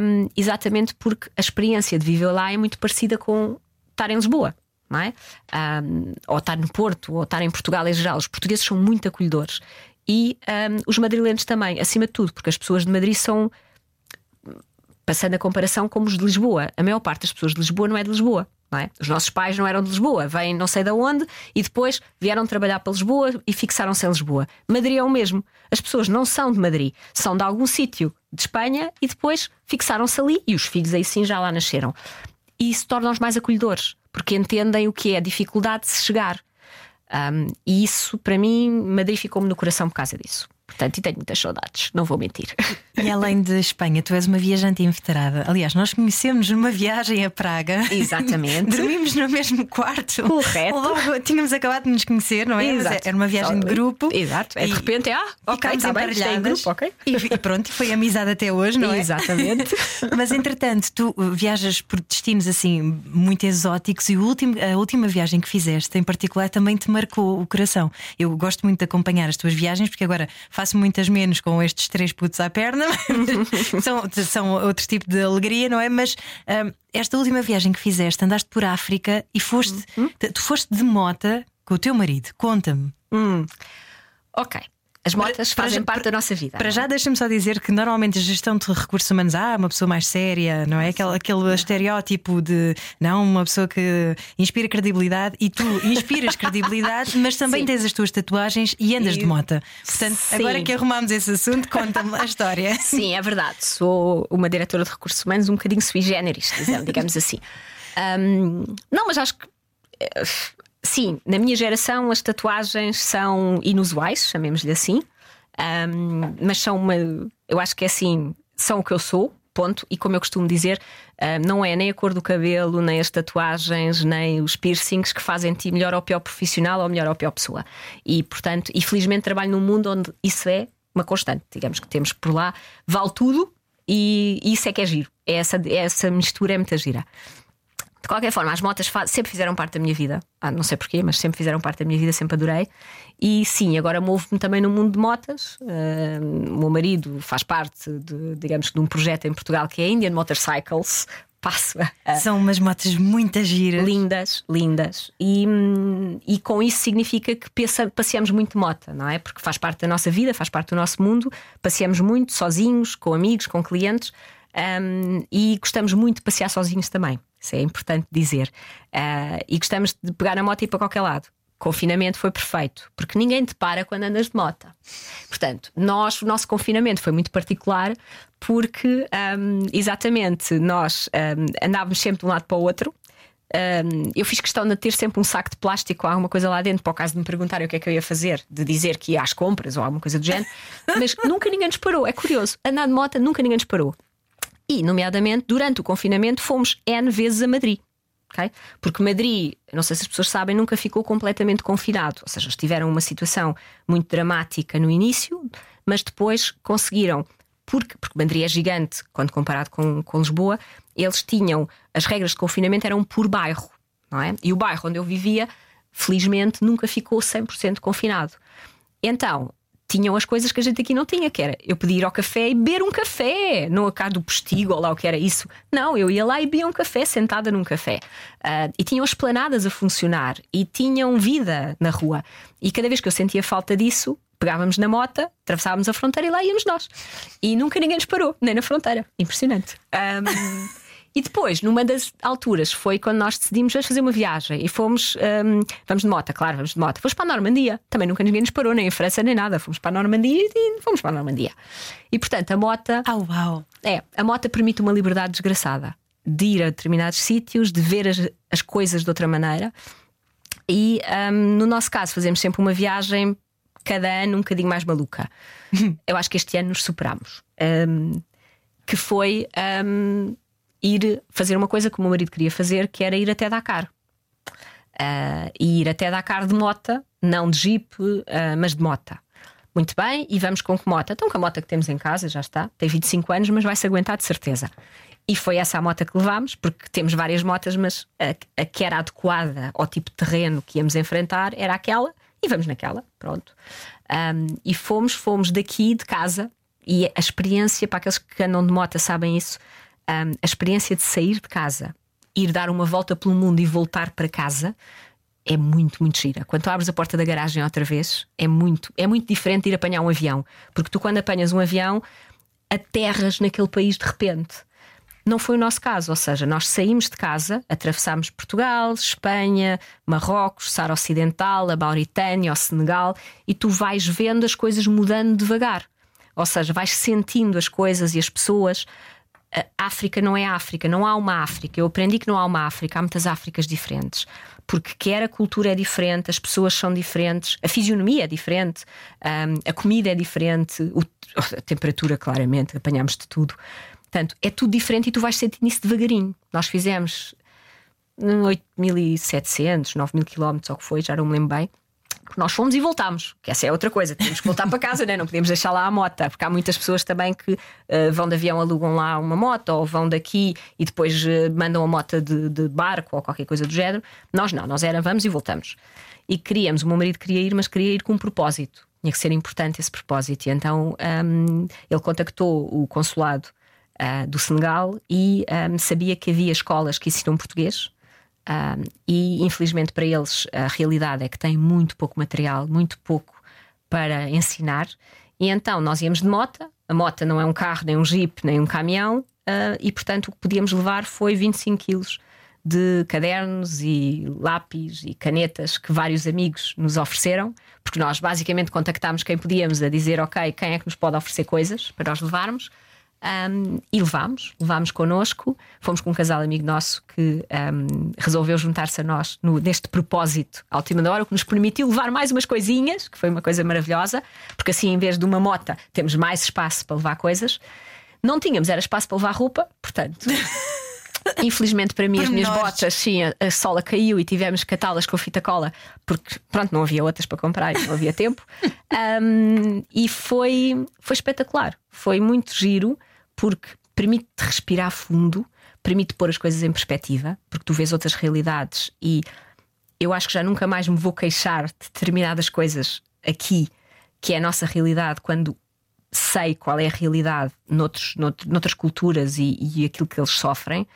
um, exatamente porque a experiência de viver lá é muito parecida com estar em Lisboa não é? Um, ou estar no Porto, ou estar em Portugal em geral. Os portugueses são muito acolhedores. E um, os madrilenhos também, acima de tudo, porque as pessoas de Madrid são, passando a comparação, como os de Lisboa. A maior parte das pessoas de Lisboa não é de Lisboa. É? Os nossos pais não eram de Lisboa, vêm não sei de onde e depois vieram trabalhar para Lisboa e fixaram-se em Lisboa. Madrid é o mesmo. As pessoas não são de Madrid, são de algum sítio de Espanha e depois fixaram-se ali e os filhos aí sim já lá nasceram. E isso torna-os mais acolhedores, porque entendem o que é a dificuldade de se chegar. Um, e isso, para mim, Madrid ficou-me no coração por causa disso. Portanto, e tenho muitas saudades, não vou mentir. (laughs) E além de Espanha, tu és uma viajante inveterada. Aliás, nós conhecemos numa viagem a Praga. Exatamente. (laughs) Dormimos no mesmo quarto. Correto. Logo tínhamos acabado de nos conhecer, não é? Mas Exato. Era uma viagem de grupo. Exato. É de E repente, ah, ok, está bem, é grupo, ok. E, e pronto, foi amizade até hoje, não é? Exatamente. (laughs) Mas entretanto, tu uh, viajas por destinos assim muito exóticos e o último, a última viagem que fizeste em particular também te marcou o coração. Eu gosto muito de acompanhar as tuas viagens porque agora faço muitas menos com estes três putos à perna, são, são outro tipo de alegria, não é? Mas hum, esta última viagem que fizeste, andaste por África e foste, Uhum. tu foste de mota com o teu marido. Conta-me. Hum. Ok. As motas para fazem já- parte da nossa vida. Para já, deixa-me só dizer que normalmente a gestão de recursos humanos, ah, uma pessoa mais séria, não é? Aquele, aquele estereótipo de não, uma pessoa que inspira credibilidade e tu inspiras credibilidade, (laughs) mas também Sim. tens as tuas tatuagens e andas E- de mota. Portanto, Sim. agora que arrumámos esse assunto, conta-me a história. (laughs) Sim, é verdade. Sou uma diretora de recursos humanos um bocadinho sui generis, digamos assim. Ahm, não, mas acho que. Sim, na minha geração as tatuagens são inusuais, chamemos-lhe assim. Ahm, mas são uma. Eu acho que é assim, são o que eu sou. Ponto. E como eu costumo dizer, ahm, não é nem a cor do cabelo, nem as tatuagens, nem os piercings que fazem ti melhor ou pior profissional ou melhor ou pior pessoa. E, portanto, e felizmente trabalho num mundo onde isso é uma constante. Digamos que temos por lá, vale tudo e isso é que é giro. É essa, essa mistura é muita gira. De qualquer forma, as motas sempre fizeram parte da minha vida. Ah, não sei porquê, mas sempre fizeram parte da minha vida, sempre adorei. E sim, agora movo-me também no mundo de motas. Ah, o meu marido faz parte, de, digamos, de um projeto em Portugal que é Indian Motorcycles. Passo a, São umas motas muito giras. Lindas, lindas. E, hum, e com isso significa que passeamos muito de moto, não é? Porque faz parte da nossa vida, faz parte do nosso mundo. Passeamos muito sozinhos, com amigos, com clientes. hum, e gostamos muito de passear sozinhos também. Isso é importante dizer. Ah, e gostamos de pegar a moto e ir para qualquer lado. Confinamento foi perfeito, porque ninguém te para quando andas de moto. Portanto, nós, o nosso confinamento foi muito particular porque, hum, exatamente, nós hum, andávamos sempre de um lado para o outro. Hum, eu fiz questão de ter sempre um saco de plástico ou alguma coisa lá dentro, para o caso de me perguntarem o que é que eu ia fazer, de dizer que ia às compras ou alguma coisa do género. Mas nunca ninguém nos parou. É curioso. Andar de moto, nunca ninguém nos parou. E, nomeadamente, durante o confinamento, fomos N vezes a Madrid. ok? Porque Madrid, não sei se as pessoas sabem, nunca ficou completamente confinado. Ou seja, tiveram uma situação muito dramática no início, mas depois conseguiram. Porque, porque Madrid é gigante quando comparado com, com Lisboa, eles tinham as regras de confinamento eram por bairro, não é? E o bairro onde eu vivia, felizmente, nunca ficou 100% confinado. Então, tinham as coisas que a gente aqui não tinha, que era eu podia ir ao café e beber um café, não a cá do postigo ou lá o que era isso. Não, eu ia lá e bebia um café sentada num café. Ah, e tinham as planadas a funcionar e tinham vida na rua. E cada vez que eu sentia falta disso, pegávamos na mota, atravessávamos a fronteira e lá íamos nós. E nunca ninguém nos parou, nem na fronteira. Impressionante. (laughs) Ahm, e depois, numa das alturas, foi quando nós decidimos vamos fazer uma viagem e fomos, hum, vamos de moto, claro, vamos de moto. Fomos para a Normandia. Também nunca ninguém nos parou, nem em França, nem nada. Fomos para a Normandia e fomos para a Normandia. E portanto, a moto, Ah, uau! é, a moto permite uma liberdade desgraçada de ir a determinados sítios, de ver as, as coisas de outra maneira. E hum, no nosso caso, fazemos sempre uma viagem cada ano um bocadinho mais maluca. (laughs) Eu acho que este ano nos superámos. Hum, que foi hum, ir fazer uma coisa que o meu marido queria fazer, que era ir até Dakar. Ah, e ir até Dakar de mota, não de jeep, ah, mas de mota. Muito bem, e vamos com que mota? Então, com a mota que temos em casa, já está, tem 25 anos, mas vai se aguentar de certeza. E foi essa a moto que levámos, porque temos várias motas, mas a, a que era adequada ao tipo de terreno que íamos enfrentar era aquela, e vamos naquela, pronto. Ahm, e fomos, fomos daqui de casa, e a experiência, para aqueles que andam de moto sabem isso, ahm, a experiência de sair de casa, ir dar uma volta pelo mundo e voltar para casa é muito, muito gira. Quando tu abres a porta da garagem outra vez, é muito, é muito diferente de ir apanhar um avião. Porque tu, quando apanhas um avião, aterras naquele país de repente. Não foi o nosso caso, ou seja, nós saímos de casa, atravessámos Portugal, Espanha, Marrocos, Saara Ocidental, a Mauritânia, o Senegal, e tu vais vendo as coisas mudando devagar. Ou seja, vais sentindo as coisas e as pessoas. África não é África, não há uma África. Eu aprendi que não há uma África, há muitas Áfricas diferentes. porque quer a cultura é diferente, as pessoas são diferentes, a fisionomia é diferente, um, a comida é diferente, (laughs) a temperatura, claramente, apanhamos de tudo. Portanto, é tudo diferente e tu vais sentir isso devagarinho. Nós fizemos 8.700, 9.000 quilómetros, ou o que foi, já não me lembro bem. Nós fomos e voltámos, que essa é outra coisa, temos que voltar para casa, né? não podemos deixar lá a moto, porque há muitas pessoas também que uh, vão de avião, alugam lá uma moto, ou vão daqui e depois uh, mandam a moto de, de, barco ou qualquer coisa do género. Nós não, nós era vamos e voltamos. E queríamos, o meu marido queria ir, mas queria ir com um propósito, tinha que ser importante esse propósito. E então um, ele contactou o consulado uh, do Senegal e um, sabia que havia escolas que ensinam português. E infelizmente para eles a realidade é que tem muito pouco material, muito pouco para ensinar. E então nós íamos de moto, a moto não é um carro, nem um jeep, nem um caminhão, uh, e portanto o que podíamos levar foi 25 quilos de cadernos e lápis e canetas que vários amigos nos ofereceram, porque nós basicamente contactámos quem podíamos a dizer, ok, quem é que nos pode oferecer coisas para nós levarmos. Um, e levámos, levámos connosco. Fomos com um casal amigo nosso que um, resolveu juntar-se a nós no, neste propósito à última hora, o que nos permitiu levar mais umas coisinhas, que foi uma coisa maravilhosa, porque assim, em vez de uma mota, temos mais espaço para levar coisas. Não tínhamos, era espaço para levar roupa, portanto. (laughs) Infelizmente para mim, as minhas botas, sim, a, a sola caiu e tivemos que catá-las com fita cola, porque pronto, não havia outras para comprar e não havia tempo. (laughs) Um, e foi, foi espetacular, foi muito giro porque permite-te respirar fundo, permite pôr as coisas em perspectiva, porque tu vês outras realidades e eu acho que já nunca mais me vou queixar de determinadas coisas aqui, que é a nossa realidade, quando sei qual é a realidade noutros, noutros, noutras culturas e, e aquilo que eles sofrem.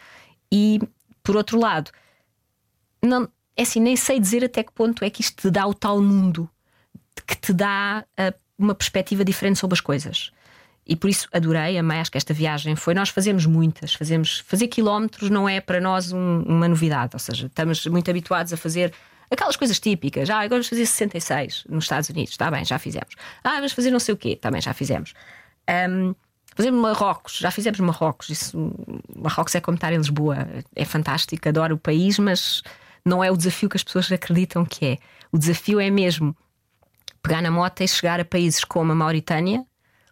E por outro lado, não, é assim, nem sei dizer até que ponto é que isto te dá o tal mundo que te dá uh, uma perspectiva diferente sobre as coisas. E por isso adorei, amei, acho que esta viagem foi. Nós fazemos muitas, fazemos fazer quilómetros não é para nós um, uma novidade, ou seja, estamos muito habituados a fazer aquelas coisas típicas. Ah, agora vamos fazer 66 nos Estados Unidos, está bem, já fizemos. Ah, vamos fazer não sei o quê, também já fizemos. Um, Fazemos Marrocos, já fizemos Marrocos. Isso, Marrocos é como estar em Lisboa, é fantástico, adoro o país, mas não é o desafio que as pessoas acreditam que é. O desafio é mesmo pegar na moto e chegar a países como a Mauritânia,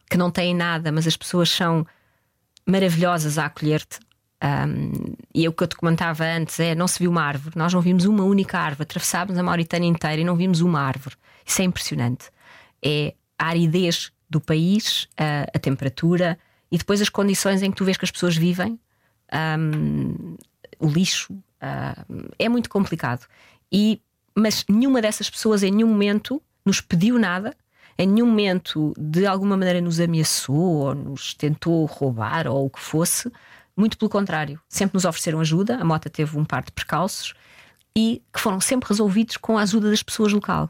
que não têm nada, mas as pessoas são maravilhosas a acolher-te. Um, e é o que eu te comentava antes é: não se viu uma árvore, nós não vimos uma única árvore, atravessámos a Mauritânia inteira e não vimos uma árvore. Isso é impressionante. É a aridez do país, a, a temperatura e depois as condições em que tu vês que as pessoas vivem, um, o lixo. É muito complicado. E, mas nenhuma dessas pessoas em nenhum momento nos pediu nada em nenhum momento de alguma maneira nos ameaçou ou nos tentou roubar ou o que fosse. Muito pelo contrário, sempre nos ofereceram ajuda. A Mota teve um par de percalços e que foram sempre resolvidos com a ajuda das pessoas local.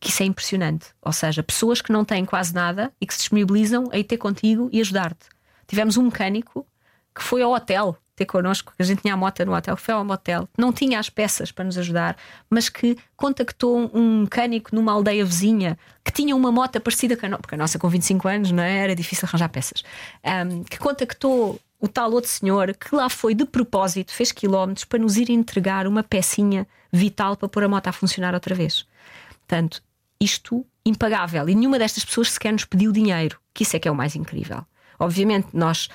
Que isso é impressionante. Ou seja, pessoas que não têm quase nada e que se disponibilizam a ir ter contigo e ajudar-te. Tivemos um mecânico que foi ao hotel ter connosco, a gente tinha a moto no hotel, foi ao motel, não tinha as peças para nos ajudar, mas que contactou um mecânico numa aldeia vizinha que tinha uma moto parecida com a nossa, porque a nossa com 25 anos não é? era difícil arranjar peças, um, que contactou o tal outro senhor que lá foi de propósito, fez quilómetros para nos ir entregar uma pecinha vital para pôr a moto a funcionar outra vez. Portanto, isto impagável. E nenhuma destas pessoas sequer nos pediu dinheiro, que isso é que é o mais incrível. Obviamente, nós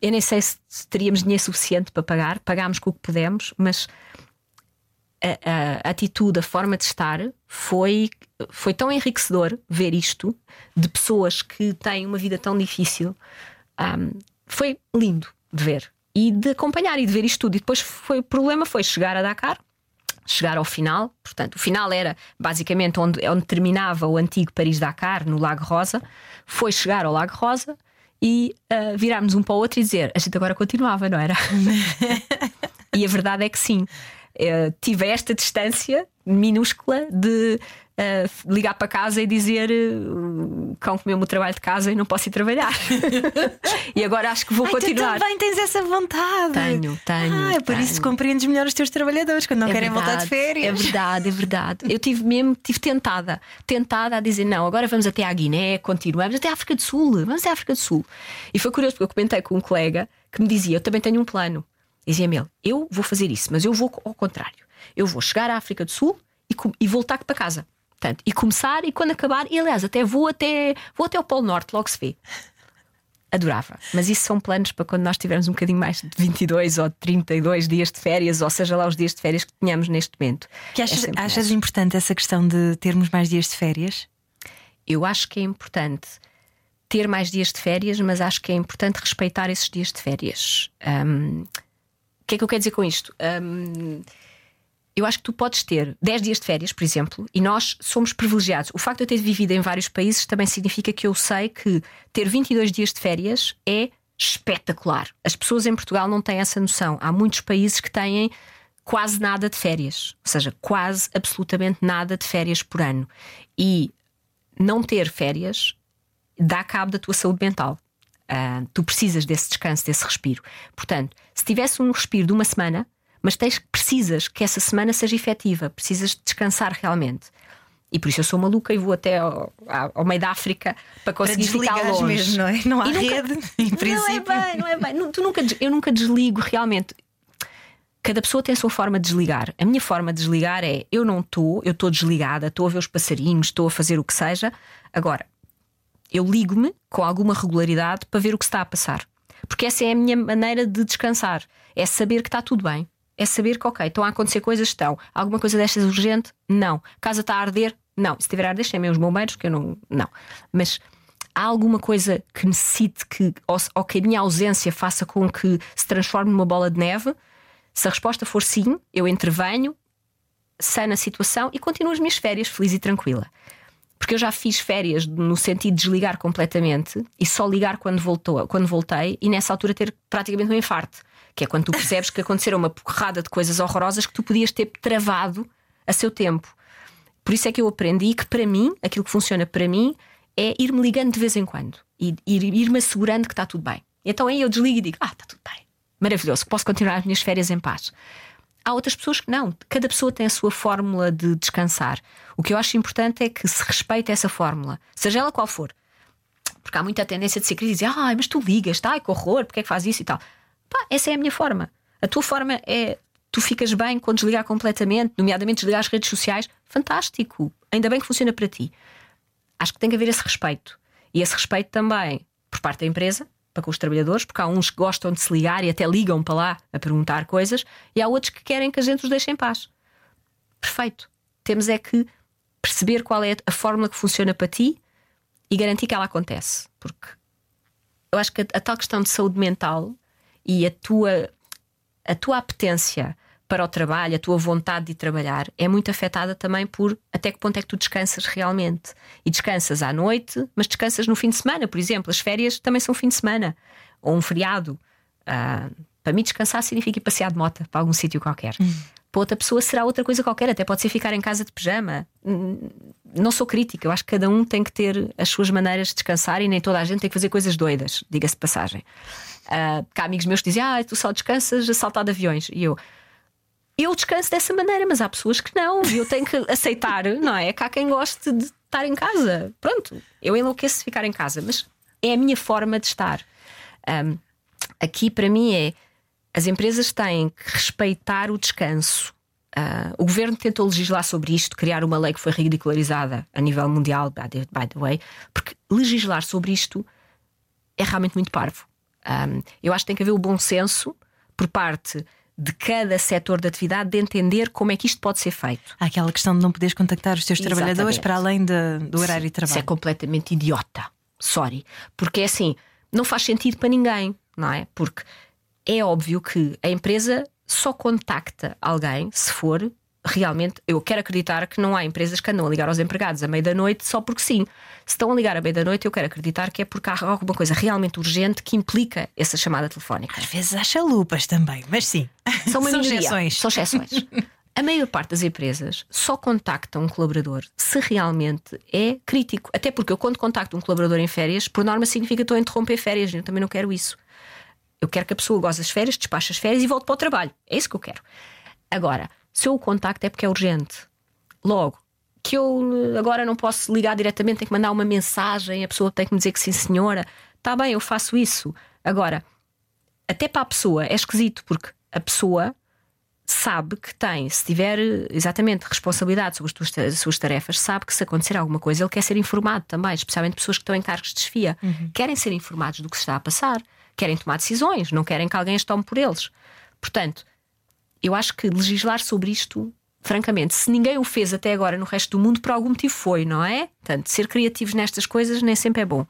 eu nem sei se teríamos dinheiro suficiente para pagar, pagámos com o que pudemos, mas a, a, atitude, a forma de estar foi, foi tão enriquecedor ver isto de pessoas que têm uma vida tão difícil. Um, foi lindo de ver e de acompanhar e de ver isto tudo. E depois foi, o problema foi chegar a Dakar, chegar ao final. Portanto, o final era basicamente onde, onde terminava o antigo Paris-Dakar, no Lago Rosa. Foi chegar ao Lago Rosa e uh, virarmos um para o outro e dizer a gente agora continuava, não era? (laughs) e a verdade é que sim. Uh, tive esta distância minúscula de uh, ligar para casa e dizer o cão comeu-me o trabalho de casa e não posso ir trabalhar. (laughs) e agora acho que vou Ai, continuar. Tu também tens essa vontade. Tenho, tenho. Ah, é por tenho. isso que compreendes melhor os teus trabalhadores quando não É querem voltar de verdade, férias. É verdade, é verdade. Eu tive mesmo, tive tentada, tentada a dizer: não, agora vamos até à Guiné, continuamos até à África do Sul, vamos até à África do Sul. E foi curioso porque eu comentei com um colega que me dizia: eu também tenho um plano. Dizia-me ele: eu vou fazer isso, mas eu vou ao contrário. Eu vou chegar à África do Sul e, e voltar para casa. Portanto, e começar e quando acabar, e aliás, até vou até, vou até ao Polo Norte, logo se vê. Adorava. Mas isso são planos para quando nós tivermos um bocadinho mais de 22 ou 32 dias de férias, ou seja lá os dias de férias que tenhamos neste momento. Que achas, é achas importante essa questão de termos mais dias de férias? Eu acho que é importante ter mais dias de férias, mas acho que é importante respeitar esses dias de férias. Um, o que é que eu quero dizer com isto? Um, eu acho que tu podes ter 10 dias de férias, por exemplo, e nós somos privilegiados. O facto de eu ter vivido em vários países também significa que eu sei que ter 22 dias de férias é espetacular. As pessoas em Portugal não têm essa noção. Há muitos países que têm quase nada de férias, ou seja, quase absolutamente nada de férias por ano. E não ter férias dá cabo da tua saúde mental. Uh, tu precisas desse descanso, desse respiro. Portanto, se tivesse um respiro de uma semana, mas tens, precisas que essa semana seja efetiva, precisas descansar realmente. E por isso eu sou maluca e vou até ao, ao meio da África para conseguir para ficar longe. Mesmo, não, é? não há nunca, rede, em princípio. Não é bem, não é bem. Tu nunca, eu nunca desligo realmente. Cada pessoa tem a sua forma de desligar. A minha forma de desligar é eu não estou, eu estou desligada, estou a ver os passarinhos, estou a fazer o que seja. Agora, eu ligo-me com alguma regularidade para ver o que está a passar. Porque essa é a minha maneira de descansar. É saber que está tudo bem é saber que, ok, estão a acontecer coisas, estão. Alguma coisa destas urgente? Não. Casa está a arder? Não. Se tiver a arder, chamem os bombeiros, que eu não. Não. Mas há alguma coisa que necessite que, ou, ou que a minha ausência faça com que se transforme numa bola de neve? Se a resposta for sim, eu intervenho, sana a situação e continuo as minhas férias feliz e tranquila. Porque eu já fiz férias no sentido de desligar completamente e só ligar quando, voltou, quando voltei e nessa altura ter praticamente um infarto que é quando tu percebes que aconteceram uma porrada de coisas horrorosas que tu podias ter travado a seu tempo. Por isso é que eu aprendi que para mim, aquilo que funciona para mim é ir-me ligando de vez em quando e ir-me assegurando que está tudo bem. Então aí eu desligo e digo: Ah, está tudo bem, maravilhoso, posso continuar as minhas férias em paz. Há outras pessoas que não, cada pessoa tem a sua fórmula de descansar. O que eu acho importante é que se respeite essa fórmula, seja ela qual for. Porque há muita tendência de ser crítica e dizer: Ah, mas tu ligas, tá, que horror, porque é que faz isso e tal. Pá, essa é a minha forma. A tua forma é tu ficas bem quando desligar completamente, nomeadamente desligar as redes sociais. Fantástico. Ainda bem que funciona para ti. Acho que tem que haver esse respeito. E esse respeito também por parte da empresa, para com os trabalhadores, porque há uns que gostam de se ligar e até ligam para lá a perguntar coisas, e há outros que querem que a gente os deixe em paz. Perfeito. Temos é que perceber qual é a fórmula que funciona para ti e garantir que ela acontece. Porque eu acho que a, a tal questão de saúde mental e a tua, a tua apetência para o trabalho, a tua vontade de trabalhar é muito afetada também por até que ponto é que tu descansas realmente. E descansas à noite, mas descansas no fim de semana, por exemplo. As férias também são fim de semana ou um feriado. Uh, para mim, descansar significa ir passear de moto para algum sítio qualquer. Hum. Para outra pessoa será outra coisa qualquer, até pode ser ficar em casa de pijama. Hum, não sou crítica, eu acho que cada um tem que ter as suas maneiras de descansar e nem toda a gente tem que fazer coisas doidas, diga-se de passagem. Uh, há amigos meus que dizem, ah, tu só descansas a saltar de aviões. E eu, eu descanso dessa maneira, mas há pessoas que não, e eu tenho que aceitar, (laughs) não é? Que há quem goste de estar em casa. Pronto, eu enlouqueço de ficar em casa, mas é a minha forma de estar. Um, aqui para mim é as empresas têm que respeitar o descanso. Uh, o governo tentou legislar sobre isto, criar uma lei que foi ridicularizada a nível mundial, by the way, porque legislar sobre isto é realmente muito parvo. Um, eu acho que tem que haver o bom senso por parte de cada setor de atividade de entender como é que isto pode ser feito. Há aquela questão de não poderes contactar os teus Exatamente. trabalhadores para além de, do horário de trabalho. Isso é completamente idiota. Sorry. Porque é assim, não faz sentido para ninguém, não é? Porque é óbvio que a empresa só contacta alguém se for realmente, eu quero acreditar que não há empresas que andam a ligar aos empregados à meia da noite só porque sim. Se estão a ligar à meia da noite, eu quero acreditar que é porque há alguma coisa realmente urgente que implica essa chamada telefónica. Às vezes há chalupas também, mas sim. São, (laughs) são exceções. São exceções. A maior parte das empresas só contacta um colaborador se realmente é crítico. Até porque eu, quando contacto um colaborador em férias, por norma significa que estou a interromper férias. Eu também não quero isso. Eu quero que a pessoa goze as férias, despache as férias e volte para o trabalho. É isso que eu quero. Agora, se eu o contacto é porque é urgente. Logo, que eu agora não posso ligar diretamente, tenho que mandar uma mensagem, a pessoa tem que me dizer que sim, senhora. Está bem, eu faço isso. Agora, até para a pessoa é esquisito, porque a pessoa sabe que tem, se tiver exatamente responsabilidade sobre as suas tarefas, sabe que se acontecer alguma coisa, ele quer ser informado também, especialmente pessoas que estão em cargos de desfia. Uhum. Querem ser informados do que se está a passar, querem tomar decisões, não querem que alguém as tome por eles. Portanto, eu acho que legislar sobre isto, francamente, se ninguém o fez até agora no resto do mundo, por algum motivo foi, não é? Portanto, ser criativos nestas coisas nem sempre é bom.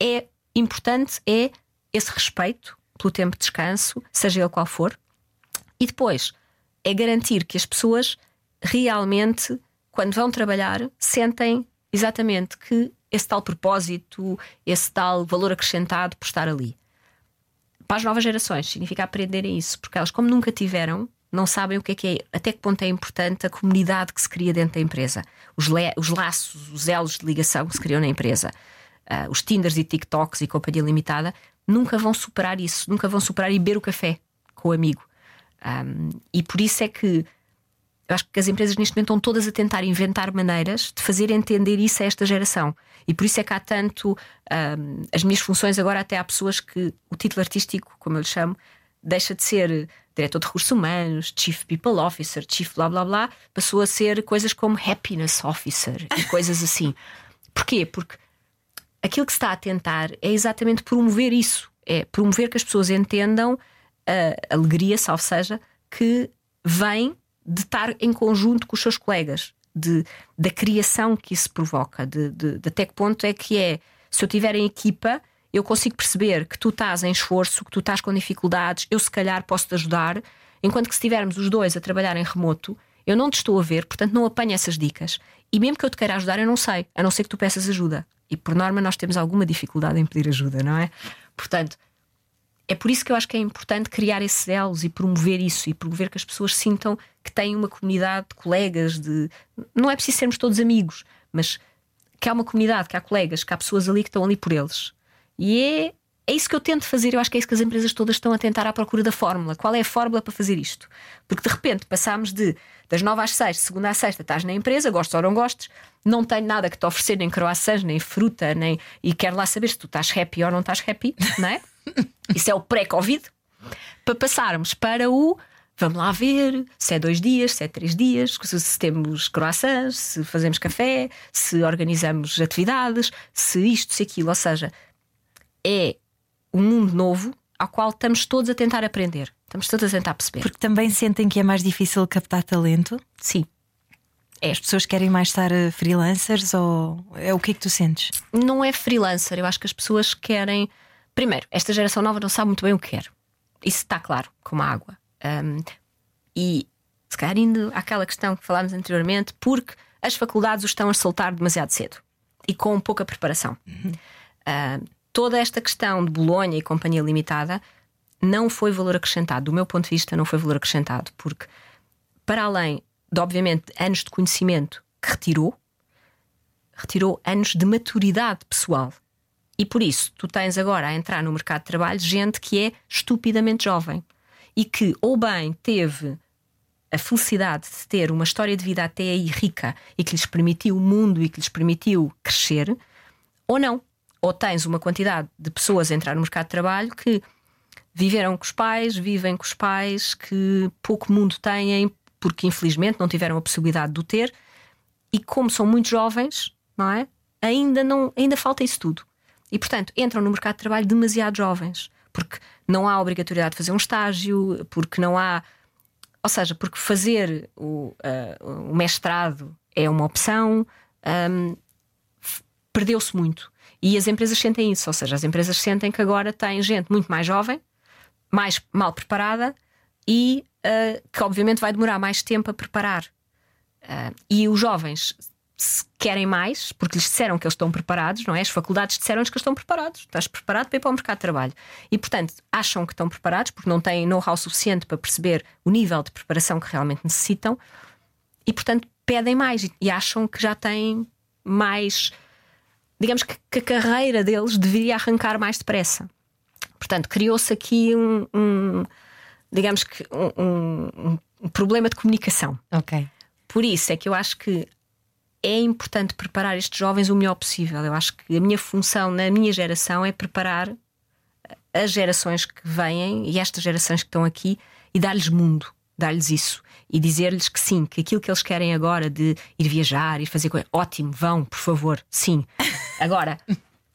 É importante é esse respeito pelo tempo de descanso, seja ele qual for, e depois é garantir que as pessoas realmente, quando vão trabalhar, sentem exatamente que esse tal propósito, esse tal valor acrescentado por estar ali. Para as novas gerações, significa aprenderem isso, porque elas, como nunca tiveram, não sabem o que é que é, até que ponto é importante a comunidade que se cria dentro da empresa, os, os laços, os elos de ligação que se criam na empresa, uh, os Tinders e TikToks e companhia limitada, nunca vão superar isso, nunca vão superar e beber o café com o amigo. Um, e por isso é que eu acho que as empresas neste momento estão todas a tentar inventar maneiras de fazer entender isso a esta geração. E por isso é que há tanto um, as minhas funções agora até há pessoas que o título artístico, como eu lhe chamo, deixa de ser diretor de recursos humanos, chief people officer, chief blá blá blá, passou a ser coisas como happiness officer e coisas assim. (laughs) Porquê? Porque aquilo que se está a tentar é exatamente promover isso, é promover que as pessoas entendam a alegria, salvo seja, que vem de estar em conjunto com os seus colegas, de, da criação que isso provoca, de, de, de até que ponto é que é, se eu tiver em equipa, eu consigo perceber que tu estás em esforço, que tu estás com dificuldades, eu se calhar posso te ajudar, enquanto que se estivermos os dois a trabalhar em remoto, eu não te estou a ver, portanto não apanho essas dicas. E mesmo que eu te queira ajudar, eu não sei, a não ser que tu peças ajuda. E por norma nós temos alguma dificuldade em pedir ajuda, não é? Portanto, é por isso que eu acho que é importante criar esses elos e promover isso e promover que as pessoas sintam que têm uma comunidade de colegas, de não é preciso sermos todos amigos, mas que há uma comunidade, que há colegas, que há pessoas ali que estão ali por eles. E é, é isso que eu tento fazer. Eu acho que é isso que as empresas todas estão a tentar à procura da fórmula. Qual é a fórmula para fazer isto? Porque de repente passámos de das nove às seis, segunda à sexta, estás na empresa, gostes ou não gostes, não tenho nada que te oferecer, nem croissants, nem fruta, nem e quero lá saber se tu estás happy ou não estás happy, não é? (laughs) Isso é o pré-Covid. Para passarmos para o vamos lá ver se é dois dias, se é três dias, se temos croissants, se fazemos café, se organizamos atividades, se isto, se aquilo. Ou seja, é um mundo novo ao qual estamos todos a tentar aprender. Estamos todos a tentar perceber. Porque também sentem que é mais difícil captar talento? Sim. É. As pessoas querem mais estar eh, freelancers ou é o que é que tu sentes? Não é freelancer, eu acho que as pessoas querem Primeiro, esta geração nova não sabe muito bem o que quer. Isso está claro, como a água. Um, e se calhar indo àquela questão que falámos anteriormente, porque as faculdades os estão a soltar demasiado cedo e com pouca preparação. Uhum. Uh, toda esta questão de Bolonha e companhia limitada não foi valor acrescentado. Do meu ponto de vista, não foi valor acrescentado, porque, para além de, obviamente, anos de conhecimento que retirou, retirou anos de maturidade pessoal e por isso, tu tens agora a entrar no mercado de trabalho gente que é estupidamente jovem e que, ou bem, teve a felicidade de ter uma história de vida até aí rica e que lhes permitiu o mundo e que lhes permitiu crescer, ou não. Ou tens uma quantidade de pessoas a entrar no mercado de trabalho que viveram com os pais, vivem com os pais, que pouco mundo têm porque infelizmente não tiveram a possibilidade de o ter e como são muito jovens, não é? Ainda não, ainda falta isso tudo. E, portanto, entram no mercado de trabalho demasiado jovens, porque não há obrigatoriedade de fazer um estágio, porque não há. Ou seja, porque fazer o, uh, o mestrado é uma opção, um, perdeu-se muito. E as empresas sentem isso, ou seja, as empresas sentem que agora têm gente muito mais jovem, mais mal preparada e uh, que, obviamente, vai demorar mais tempo a preparar. Uh, e os jovens se querem mais, porque lhes disseram que eles estão preparados, não é? As faculdades disseram-lhes que eles estão preparados. Estás preparado para ir para o mercado de trabalho. E, portanto, acham que estão preparados porque não têm know-how suficiente para perceber o nível de preparação que realmente necessitam e, portanto, pedem mais e acham que já têm mais. Digamos que, que a carreira deles deveria arrancar mais depressa. Portanto, criou-se aqui um, um, digamos que um, um, um problema de comunicação. Ok. Por isso é que eu acho que é importante preparar estes jovens o melhor possível. Eu acho que a minha função na minha geração é preparar as gerações que vêm e estas gerações que estão aqui e dar-lhes mundo, dar-lhes isso e dizer-lhes que sim, que aquilo que eles querem agora de ir viajar, ir fazer coisa, ótimo, vão, por favor, sim. Agora,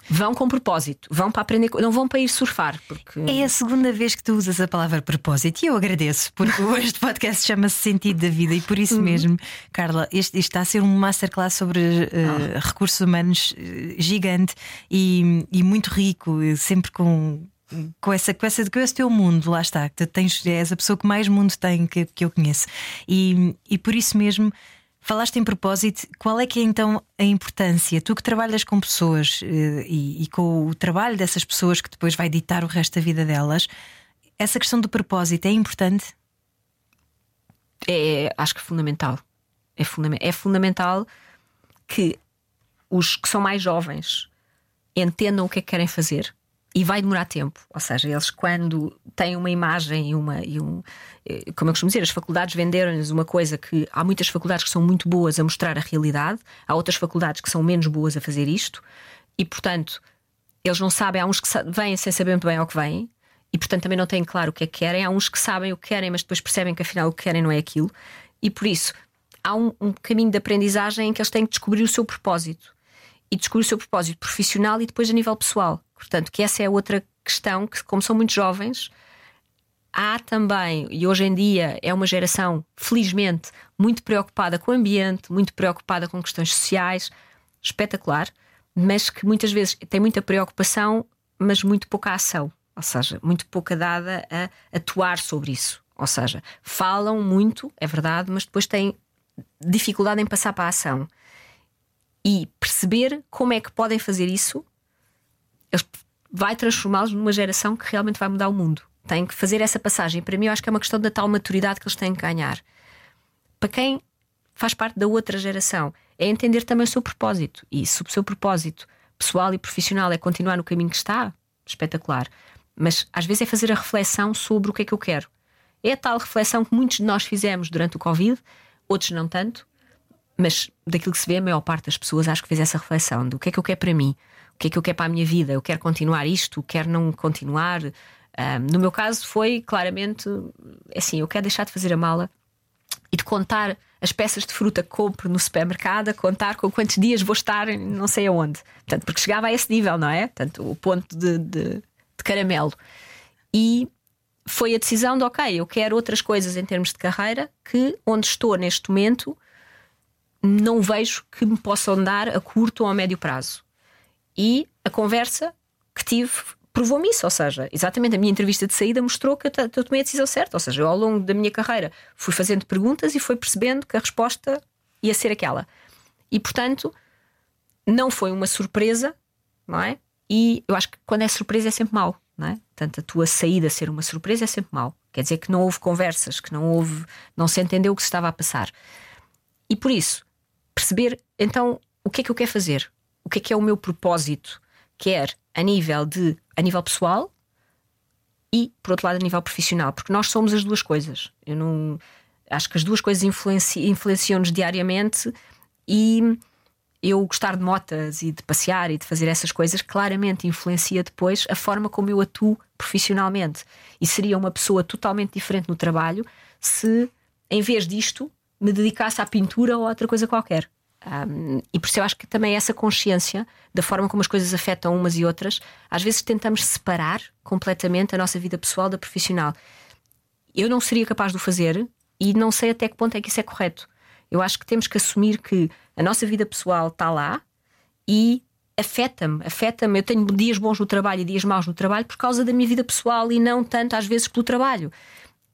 vão com propósito, vão para aprender, não vão para ir surfar. Porque... É a segunda vez que tu usas a palavra propósito e eu agradeço, porque (laughs) este podcast chama-se Sentido da Vida e por isso mesmo, Carla, este, este está a ser um masterclass sobre uh, recursos humanos uh, gigante e, e muito rico, sempre com com, essa, com, essa, com esse teu mundo, lá está, que tens, és a pessoa que mais mundo tem que, que eu conheço. E, e por isso mesmo. Falaste em propósito, qual é que é então a importância? Tu que trabalhas com pessoas eh, e, e, com o trabalho dessas pessoas que depois vai ditar o resto da vida delas, essa questão do propósito é importante? É, acho que é fundamental. É, é fundamental que os que são mais jovens entendam o que é que querem fazer e vai demorar tempo. Ou seja, eles, quando têm uma imagem e, uma, e um. Eh, como eu costumo dizer, as faculdades venderam-lhes uma coisa que há muitas faculdades que são muito boas a mostrar a realidade, há outras faculdades que são menos boas a fazer isto, e portanto, eles não sabem, há uns que vêm sem saber muito bem ao que vêm, e portanto também não têm claro o que é que querem, há uns que sabem o que querem, mas depois percebem que afinal o que querem não é aquilo, e por isso há um, um caminho de aprendizagem em que eles têm que descobrir o seu propósito e descobrir o seu propósito profissional e depois a nível pessoal. Portanto, que essa é outra questão que, como são muito jovens, há também, e hoje em dia é uma geração, felizmente, muito preocupada com o ambiente, muito preocupada com questões sociais, espetacular, mas que muitas vezes tem muita preocupação, mas muito pouca ação, ou seja, muito pouca dada a atuar sobre isso. Ou seja, falam muito, é verdade, mas depois têm dificuldade em passar para a ação. E perceber como é que podem fazer isso vai transformá-los numa geração que realmente vai mudar o mundo. Tem que fazer essa passagem. Para mim, eu acho que é uma questão da tal maturidade que eles têm que ganhar. Para quem faz parte da outra geração, é entender também o seu propósito. E se o seu propósito pessoal e profissional é continuar no caminho que está, espetacular. Mas às vezes é fazer a reflexão sobre o que é que eu quero. É a tal reflexão que muitos de nós fizemos durante o Covid, outros não tanto, mas daquilo que se vê, a maior parte das pessoas acho que fez essa reflexão do que é que eu quero para mim, o que é que eu quero para a minha vida, eu quero continuar isto, quero não continuar. Um, no meu caso foi claramente assim: eu quero deixar de fazer a mala e de contar as peças de fruta que compro no supermercado, a contar com quantos dias vou estar não sei aonde. Portanto, porque chegava a esse nível, não é? Portanto, o ponto de, de, de caramelo. E foi a decisão de ok, eu quero outras coisas em termos de carreira que onde estou neste momento não vejo que me possam dar a curto ou a médio prazo. E a conversa que tive provou-me isso, ou seja, exatamente a minha entrevista de saída mostrou que eu, tomei a decisão certa, ou seja, eu, ao longo da minha carreira fui fazendo perguntas e fui percebendo que a resposta ia ser aquela. E portanto, não foi uma surpresa, não é? E eu acho que quando é surpresa é sempre mau, não é? Portanto, a tua saída ser uma surpresa é sempre mau. Quer dizer que não houve conversas, que não houve, não se entendeu o que se estava a passar. E por isso, perceber então o que é que eu quero fazer, o que é que é o meu propósito, quer a nível de a nível pessoal e por outro lado a nível profissional, porque nós somos as duas coisas. Eu não acho que as duas coisas influenci, influenciam-nos diariamente e eu gostar de motas e de passear e de fazer essas coisas claramente influencia depois a forma como eu atuo profissionalmente. E seria uma pessoa totalmente diferente no trabalho se, em vez disto, me dedicasse à pintura ou a outra coisa qualquer. Um, e por isso eu acho que também essa consciência da forma como as coisas afetam umas e outras, às vezes tentamos separar completamente a nossa vida pessoal da profissional. Eu não seria capaz de o fazer e não sei até que ponto é que isso é correto. Eu acho que temos que assumir que a nossa vida pessoal está lá e afeta-me, afeta-me. Eu tenho dias bons no trabalho e dias maus no trabalho por causa da minha vida pessoal e não tanto às vezes pelo trabalho.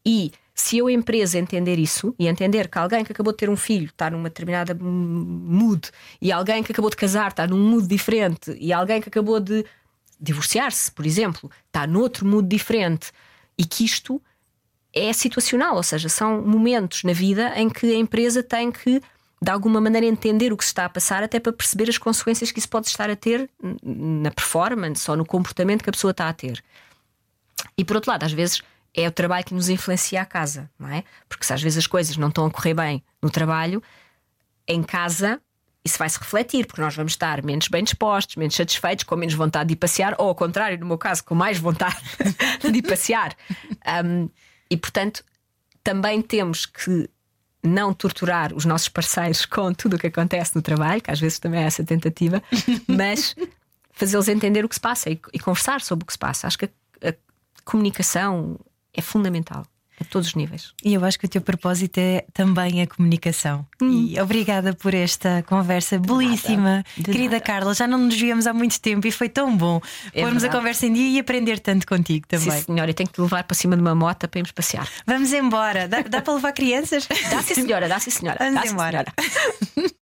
E se eu, empresa, entender isso e entender que alguém que acabou de ter um filho está numa determinada mood e alguém que acabou de casar está num mood diferente e alguém que acabou de divorciar-se, por exemplo, está noutro mood diferente e que isto é situacional, ou seja, são momentos na vida em que a empresa tem que de alguma maneira entender o que se está a passar, até para perceber as consequências que isso pode estar a ter na performance ou no comportamento que a pessoa está a ter. E por outro lado, às vezes é o trabalho que nos influencia a casa, não é? Porque se às vezes as coisas não estão a correr bem no trabalho, em casa isso vai se refletir, porque nós vamos estar menos bem dispostos, menos satisfeitos, com menos vontade de ir passear, ou ao contrário, no meu caso, com mais vontade (laughs) de ir passear. Um, e portanto, também temos que não torturar os nossos parceiros com tudo o que acontece no trabalho, que às vezes também é essa tentativa, (laughs) mas fazê-los entender o que se passa e, e, conversar sobre o que se passa. Acho que a, a comunicação é fundamental a todos os níveis. E eu acho que o teu propósito é também a comunicação. Hum. E obrigada por esta conversa de belíssima. Querida nada. Carla, já não nos víamos há muito tempo e foi tão bom é pormos a conversa em dia e aprender tanto contigo também. Sim, senhora, e tenho que te levar para cima de uma moto para irmos passear. Vamos embora. Dá, dá para levar crianças? Dá sim, senhora, dá sim, senhora. Vamos dá, embora. Senhora. (laughs)